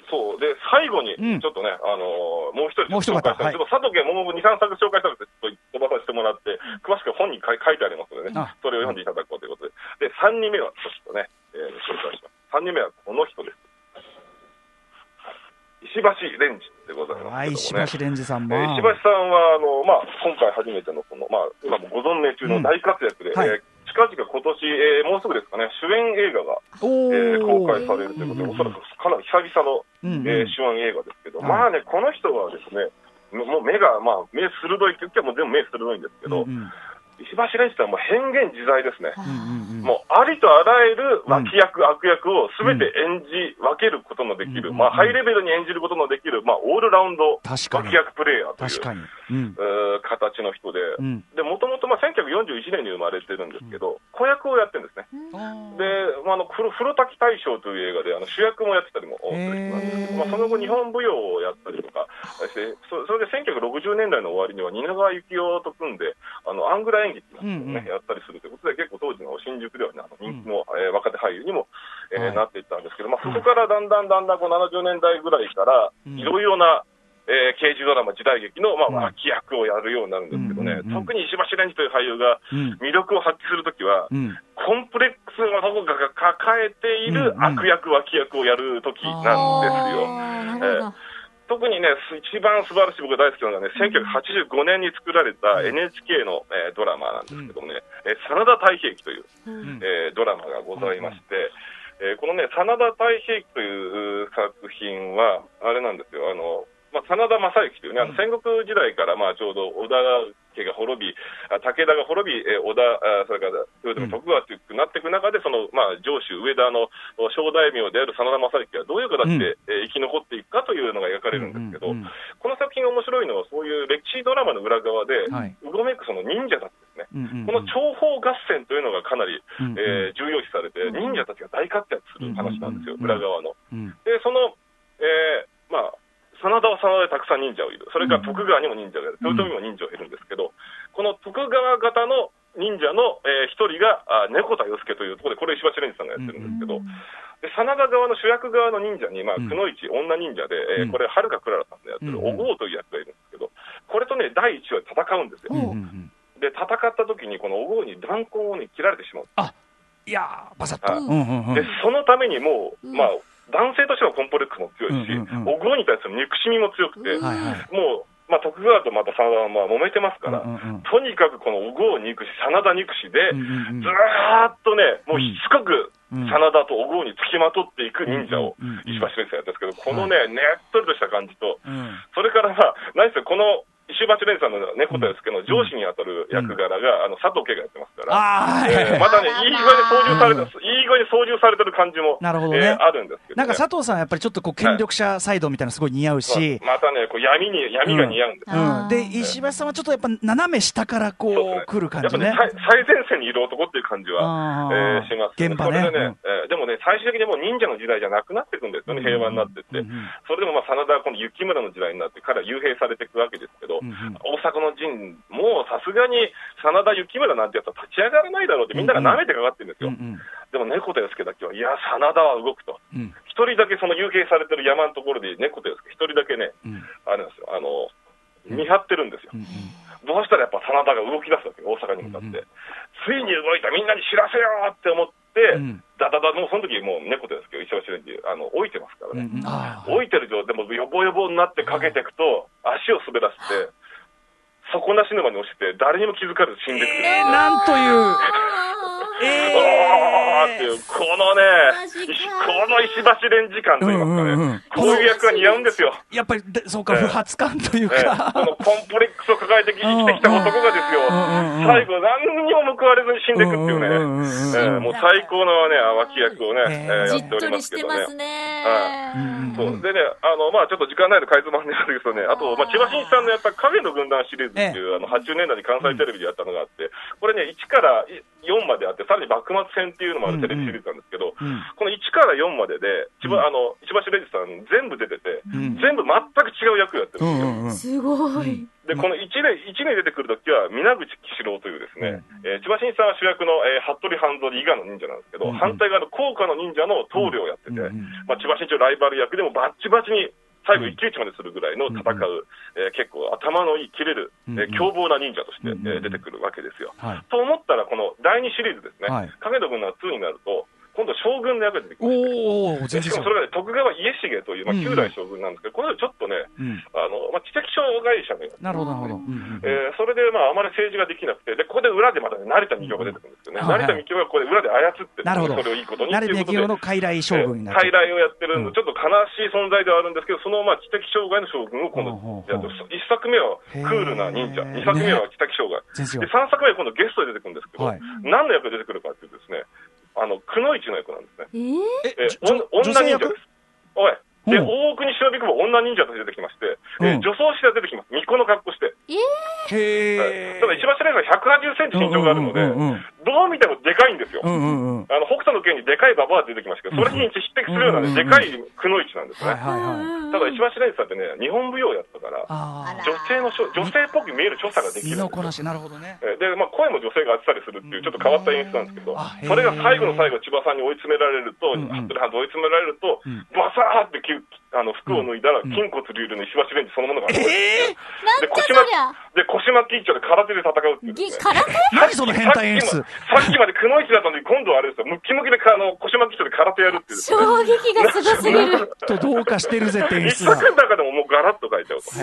そう、で、最後に、うんちょっとね、あのーもう一人、もう一方紹介したいはいちょっと佐藤家もう2、3作紹介したので、ちょっと飛ばさせてもらって、詳しく本に書い書いてありますのでねあ、それを読んでいただこうということで。で、3人目は、ちょっとね、えー紹介します。3人目はこの人です。石橋蓮司でございますね。橋蓮司さんえもー石橋さんは、あのまあ、今回初めてのこの、まあ、今もご存命中の大活躍で、うんはいえー近々今年、えーもうすぐですかね、主演映画が、おえー公お開されるということで、うん。おそらくかなり久々の、うんうん。えー主演映画ですけど、はい。まあね、この人はですね、もう目が、まあ、目鋭いって言っても全部目鋭いんですけど、うんうん石橋蓮司さんはもう変幻自在ですね。うんうんうん。もうありとあらゆる脇役、悪役をすべて演じ分けることのできる、うん。まあ、ハイレベルに演じることのできる、まあ、オールラウンド確かに。脇役プレイヤーという確かに。うん。えー形の人で、もともと1941年に生まれてるんですけど、子役をやってるんですね。で、まあ、あの風呂風呂滝大将という映画であの主役もやってたりもする人なんですけど、まあ、その後、日本舞踊をやったりとかして、そそれで1960年代の終わりには蜷川幸雄と組んで、あのアングラ演劇なんね、うんうん。やったりするということで、結構当時の新宿では、ね、あの人気の、えー若手俳優にも、えーはい。なっていったんですけど、まあ、そこからだんだんだんだんこう70年代ぐらいから、うん。いろいろな、えー刑事ドラマ、時代劇の、まうん。あ、脇役をやるようになるんですけどね、うんうんうん。特に石橋蓮司という俳優がうん。魅力を発揮するときは、うん。コンプレックスのどこかが抱えているうんうん。悪役、脇役をやるときなんですよ。あー。特にね、す一番素晴らしい僕が大好きなのがね、1985年に作られた NHK の、えードラマなんですけどもね、えー真田太平記という、うん。えードラマがございまして、えーこのね、真田太平記というう作品は、あれなんですよ、あの、まあ、真田正幸というね、あの戦国時代からまあちょうど織田家が滅び、あ武田が滅び、えー織田、あそれから豊臣徳川というなっていく中で、そのまあ上州上田の小大名である真田正幸がどういう形で、えー生き残っていくかというのが描かれるんですけど、この作品が面白いのは、そういう歴史ドラマの裏側で、はい。うごめくその忍者たちですね。この諜報合戦というのがかなり、えー重要視されて、忍者たちが大活躍する話なんですよ、うん裏側の。うん。で、その、えーまあ、真田は真田でたくさん忍者をいる、それから徳川にも忍者がいる、豊臣にも忍者がいるんですけど、この徳川型の忍者のえー一、人があ猫田与助というところで、これ、石橋蓮司さんがやってるんですけど、で真田側の主役側の忍者に、まあ、うん。くのいち女忍者で、えーうん。これ、はるかクララさんでやってる、うんお郷という役がいるんですけど、これとね、第一話で戦うんですよ。で、戦った時に、このお郷に弾痕を、ね、切られてしまう。いやーバサッと。はい。うんうんうん。で、そのためにもう、うん。まあ、男性としてのコンプレックスも強いし、うんうに対する憎しみも強くて、うんはいはいもう、まあ、徳川とまた真田はまあ揉めてますから、とにかくこのお郷憎し、真田憎しで、ずーっとね、もうしつこく、うん。真田とお郷につきまとっていく忍者を石橋先生やったんですけど、このね、ねっとりとした感じと、うん。それからまあ、何せこの石橋蓮さんの猫田ですけど、上司に当たる役柄が、あの佐藤家がやってますから。またね、いい具合に操縦されて、いい具合に操縦されてる感じも、なるほどね。えーあるんですけど、ね。なんか佐藤さんはやっぱりちょっとこう権力者サイドみたいなのすごい似合うし、またね、こう闇に、闇が似合うんですよ。うん、で石橋さんはちょっとやっぱ斜め下からこそう来る感じね。最最前線にいる男って感じは、えーします。よ現場ね。それでね、えーでもね、最終的にもう忍者の時代じゃなくなっていくんですよね、平和になってって。うんうんそれでもまあ、真田はこの雪村の時代になって、彼は幽閉されていくわけですけど、うんうん。大阪の陣、もうさすがに真田幸村なんてやつは立ち上がらないだろうって、みんなが舐めてかかってるんですよ。うんうん。でも猫と助だけは、いや、真田は動くと。うん。一人だけその幽閉されてる山のところで猫と助、一人だけね、うん。あれなんですよ、あの、見張ってるんですよ。うんどうしたらやっぱ真田が動き出すわけよ、大阪に向かって。うんうんついに動いた、みんなに知らせようって思って、うんだだだ、もうその時もう猫ですけど、石橋レンジ、あの、置いてますからね。うんいてる状態でも、よぼよぼになってかけていくと、足を滑らせて、底なし沼に落ちて、誰にも気づかれず死んでくる。えーなんというっていう、このねこの石橋レンジ感といいますかね、うんうんうん。こういう役が似合うんですよ。やっぱりでそうかええ。不発感というええ。か、このコンプレックスを抱えて生きてきた男がですよ、最後、何にも報われずに死んでいくっていうね、うんうんうんうんええもう最高のね、脇役をね、ええ。じええやっておりますけどね。そう。でね、あのまあ、ちょっと時間ないので、かいつまんでやるけどね、あと、まあ、千葉真一さんのやった影の軍団シリーズっていう、あの80年代に関西テレビでやったのがあって、これね、1から4まであって、さらに幕末戦っていうのもあるテレビシリーズなんですけど、うん。この1から4までで、千葉うん。あの石橋レジさん、全部出てて、うん。全部全く違う役やってるうんんですよ。うんうんすごい。で、この1年、一年出てくるときは、皆口喜四郎というですね、えー千葉真一さんは主役の、えー服部半蔵伊賀の忍者なんですけど、うんうん。反対側の甲賀の忍者の棟梁をやってて、うんうん。まあ、千葉真一のライバル役でもバッチバチに最後一騎打ちまでするぐらいの戦う、うん。えー結構頭のいい、切れる、え凶暴な忍者として、えー出てくるわけですよ。はい。と思ったら、この第2シリーズですね、はい。影の軍団2になると、今度将軍の役が出てきまししかもそれがね、徳川家重という、まあ、旧来将軍なんですけど、この人ちょっとね、うん。あのまあ、知的障害者のようなるほどなるほど。えーそれで、まあ、あまり政治ができなくて、でここで裏でまたね、成田美京が出てくるんですよね、成田美京がここで裏で操ってるなるほどそれをいいことに。成田っていうことで、幸雄の傀儡将軍になっちゃう傀儡をやってる、うん。ちょっと悲しい存在ではあるんですけど、そのまあ知的障害の将軍を今度一作目はクー。ルな忍者、二作目は知的障害、で三作目は今度ゲストで出てくるんですけど、はい。何の役で出てくるかっていうとですね、あのくのいちの役なんですね。えー？えーおん女忍者です。おい。で、うん大国忍び久保女忍者として出てきまして、えーうん女装して出てきます。巫女の格好して。へえただ石橋蓮さん180センチ身長があるので、うんうんうんどう見てもでかいんですよ。うんうんうん。あの、北斗の拳にでかいババア出てきましたけど、それに匹敵するようなね、うんでかいくのいちなんですね。はいはいはい。ただ石橋蓮さんってね、日本舞踊やったから、女性の女性っぽく見える所作ができるんでこなしなるほどで、まあ、声も女性が当てたりするっていう、ちょっと変わった演出なんですけど、それが最後の最後、千葉さんに追い詰められると、服部半蔵追い詰められるとうん、バサーってきあの服を脱いだら、うん。筋骨隆々の石橋蓮司そのものが現れて、ええなんじゃそりゃ。で、腰巻き一丁で空手で戦うって。空手？何その変態演出？さっきまでくのいちだったのに、今度はあれですよ、ムッキムキでかあの腰巻き一丁で空手やるっていう。衝撃がすごすぎる。とどうかしてるぜって演一出が作の中でももうガラッと変えちゃうと。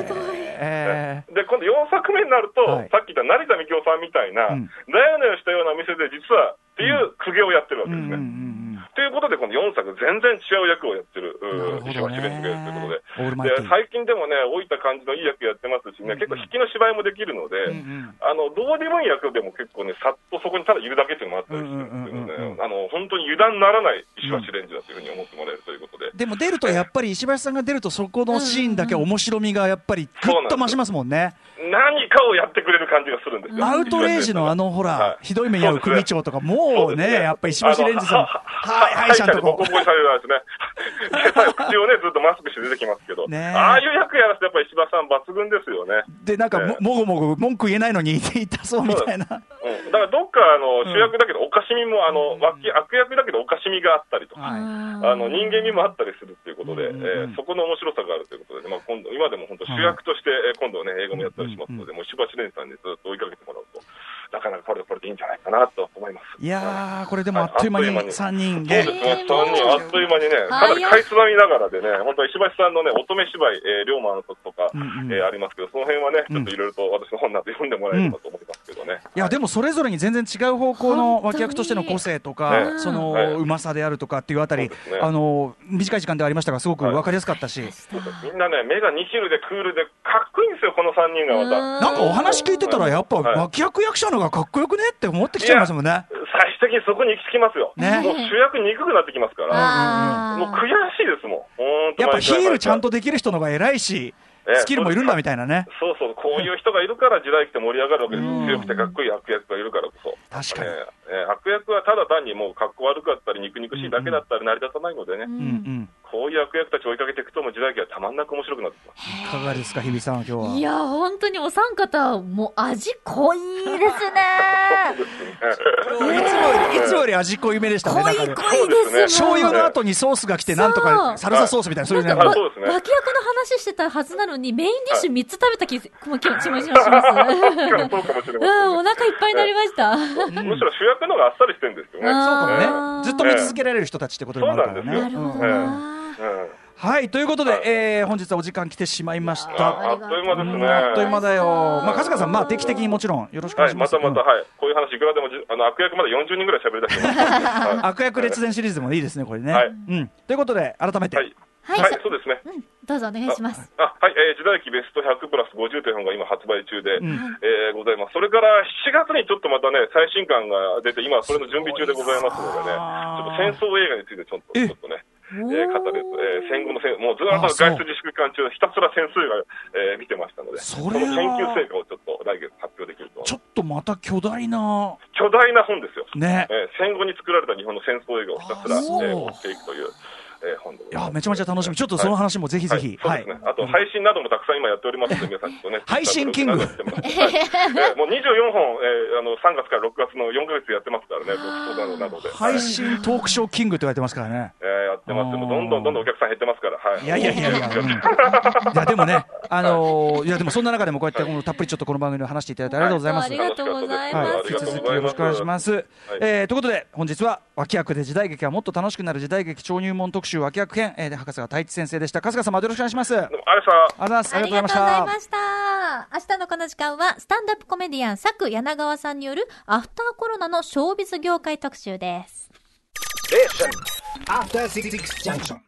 えで、今度4作目になると、はい。さっき言った成田美京さんみたいな、うん。なよなよしたような店で、実はっていう公家をやってるわえうんうんうけですね。んということで、この4作、全然違う役をやってる、石橋蓮司がやるということで。で最近でもね、老いた感じのいい役やってますしね、結構引きの芝居もできるので、うんうん。あのどうでもいい役でも結構ね、さっとそこにただいるだけっていうのもあったりするんであの本当に油断ならない石橋蓮司だというふうに思ってもらえるということで。でも出るとやっぱり石橋さんが出るとそこのシーンだけ面白みがやっぱりぐっと増しますもんね。何かをやってくれる感じがするんですよ。アウトレイジのあのほらは、い。ひどい目に遭う組長とかもうね、やっぱり石橋蓮司さん、はい、はい、ちゃんとこボコボコにされるやつね。で最後口をね、ずっとマスクして出てきますけど、ああいう役やらせてやっぱり石橋さん抜群ですよね。で、なんかもええ。もごもご文句言えないのに痛そうみたいな。うん、だからどっかあの主役だけどおかしみも、あの脇悪役だけどおかしみがあったりとか、はい。あの人間味もあったりするっていうことで、えーそこの面白さがあるということで、まあ、今度今でも本当、主役として、えー今度ね、映画もやったりしますので、もう石橋蓮司さんにずっと追いかけてもらうと、なかなかこれこれでいいんじゃないかなと思います。いやー、これでもあっという間に3人そうでですね、3人あっという間にね、はいかなりかいつまみながらでね、本当、石橋さんのね、乙女芝居、えー、龍馬の時とか、うんうん。えーありますけど、その辺はね、ちょっといろいろと私の本なんて読んでもらえればと思います。けどね。いやでもそれぞれに全然違う方向の脇役としての個性とか、ねそのはいうまさであるとかっていうあたり、あの短い時間ではありましたが、すごく分かりやすかったし、みんなね、目が2キルでクールで、かっこいいんですよ、この3人がまた。なんかお話聞いてたら、やっぱはい脇役役者のがかっこよくねって思ってきちゃいますもんね。最終的にそこに行き着きますよ。ねもう主役憎くなってきますから。あもう悔しいですもん。やっぱヒールちゃんと。とできる人のが偉いし、ええスキルもいるんだみたいなね。そうそう、こういう人がいるから時代来て盛り上がるわけですよ。うん強くてかっこいい悪役がいるからこそ。確かに。え悪役はただ単にもう格好悪かったり、肉肉しいだけだったり成り立たないのでね、ううんんこういう悪役たちを追いかけていくと、もう時代劇はたまんなく面白くなって。いかがですか、日比さん、今日は？いや、本当にお三方、もう味濃いですね。そうですね。いつもより、いつもよより味濃いめでしたね。濃い濃いですもん。醤油の後にソースが来て、なんとかサルサソースみたいな、そういうね。なんか、そうですね脇役の話してたはずなのに、メインディッシュ3つ食べた気も気持ちもします。うかもしれまうん、お腹いっぱいになりました。むしろ主役の方があっさりしてるんですよね。そうかえもね。ずっと見続けられる人たちってことでもあるからね。そうなんですよなるほどはい、ということで、えー本日はお時間来てしまいました。ああっという間ですね。あっという間だよ。まあ、春日さん、まあ、定期的にもちろんよろしくお願はいい、しま。ますたまた、はい。こういう話いくらでもじ、あの、悪役まで40人ぐらい喋り出してます。う ん悪役列伝シリーズでもいいですね、これね。はいうん。ということで、改めて。はい。はい、はいさ、そうですね。うん、どうぞお願いします。あはい、えー時代劇ベスト100プラス50という本が今発売中で、んえーございます。それから7月にちょっとまたね、最新刊が出て、今それの準備中でございますのでね、ちょっと戦争映画についてちょっと、えちょっとね、えー語る、えー戦後の戦、もうずっと外出自粛期間中、ひたすら戦争映画、えー見てましたので、その研究成果をちょっと来月発表できると。ちょっとまた巨大な、巨大な本ですよ。ね。えー戦後に作られた日本の戦争映画をひたすら、えー追っていくという、えー本でごいや。めちゃめちゃ楽しみ。ちょっとその話もぜひぜひ。はい。あと、配信などもたくさん今やっておりますので、皆さんちょっとね。配信キングはいえーもう24本、えーあの、3月から6月の4ヶ月やってますからね、などで。配信トークショーキングって言われてますからね。えーやってますけど、どんどんどんどんお客さん減ってますから、はい。いやいやいやいや、うんいやでもね、あのーいやでもそんな中でもこうやってこのたっぷりちょっとこの番組で話していただいてありがとうございます。ありがとうございます。はい、引き続きよろしくお願いします。えーということで、本日は脇役で時代劇がもっと楽しくなる時代劇超入門特集脇役編、えーで博士が太一先生でした。春日様よろしくお願いします。ありがとうでもあれさ、ございます。あありがとうりがとうございました。明日のこの時間は、スタンダップコメディアン、佐久柳川さんによる、アフターコロナのショービズ業界特集です。Station. After Six Junction.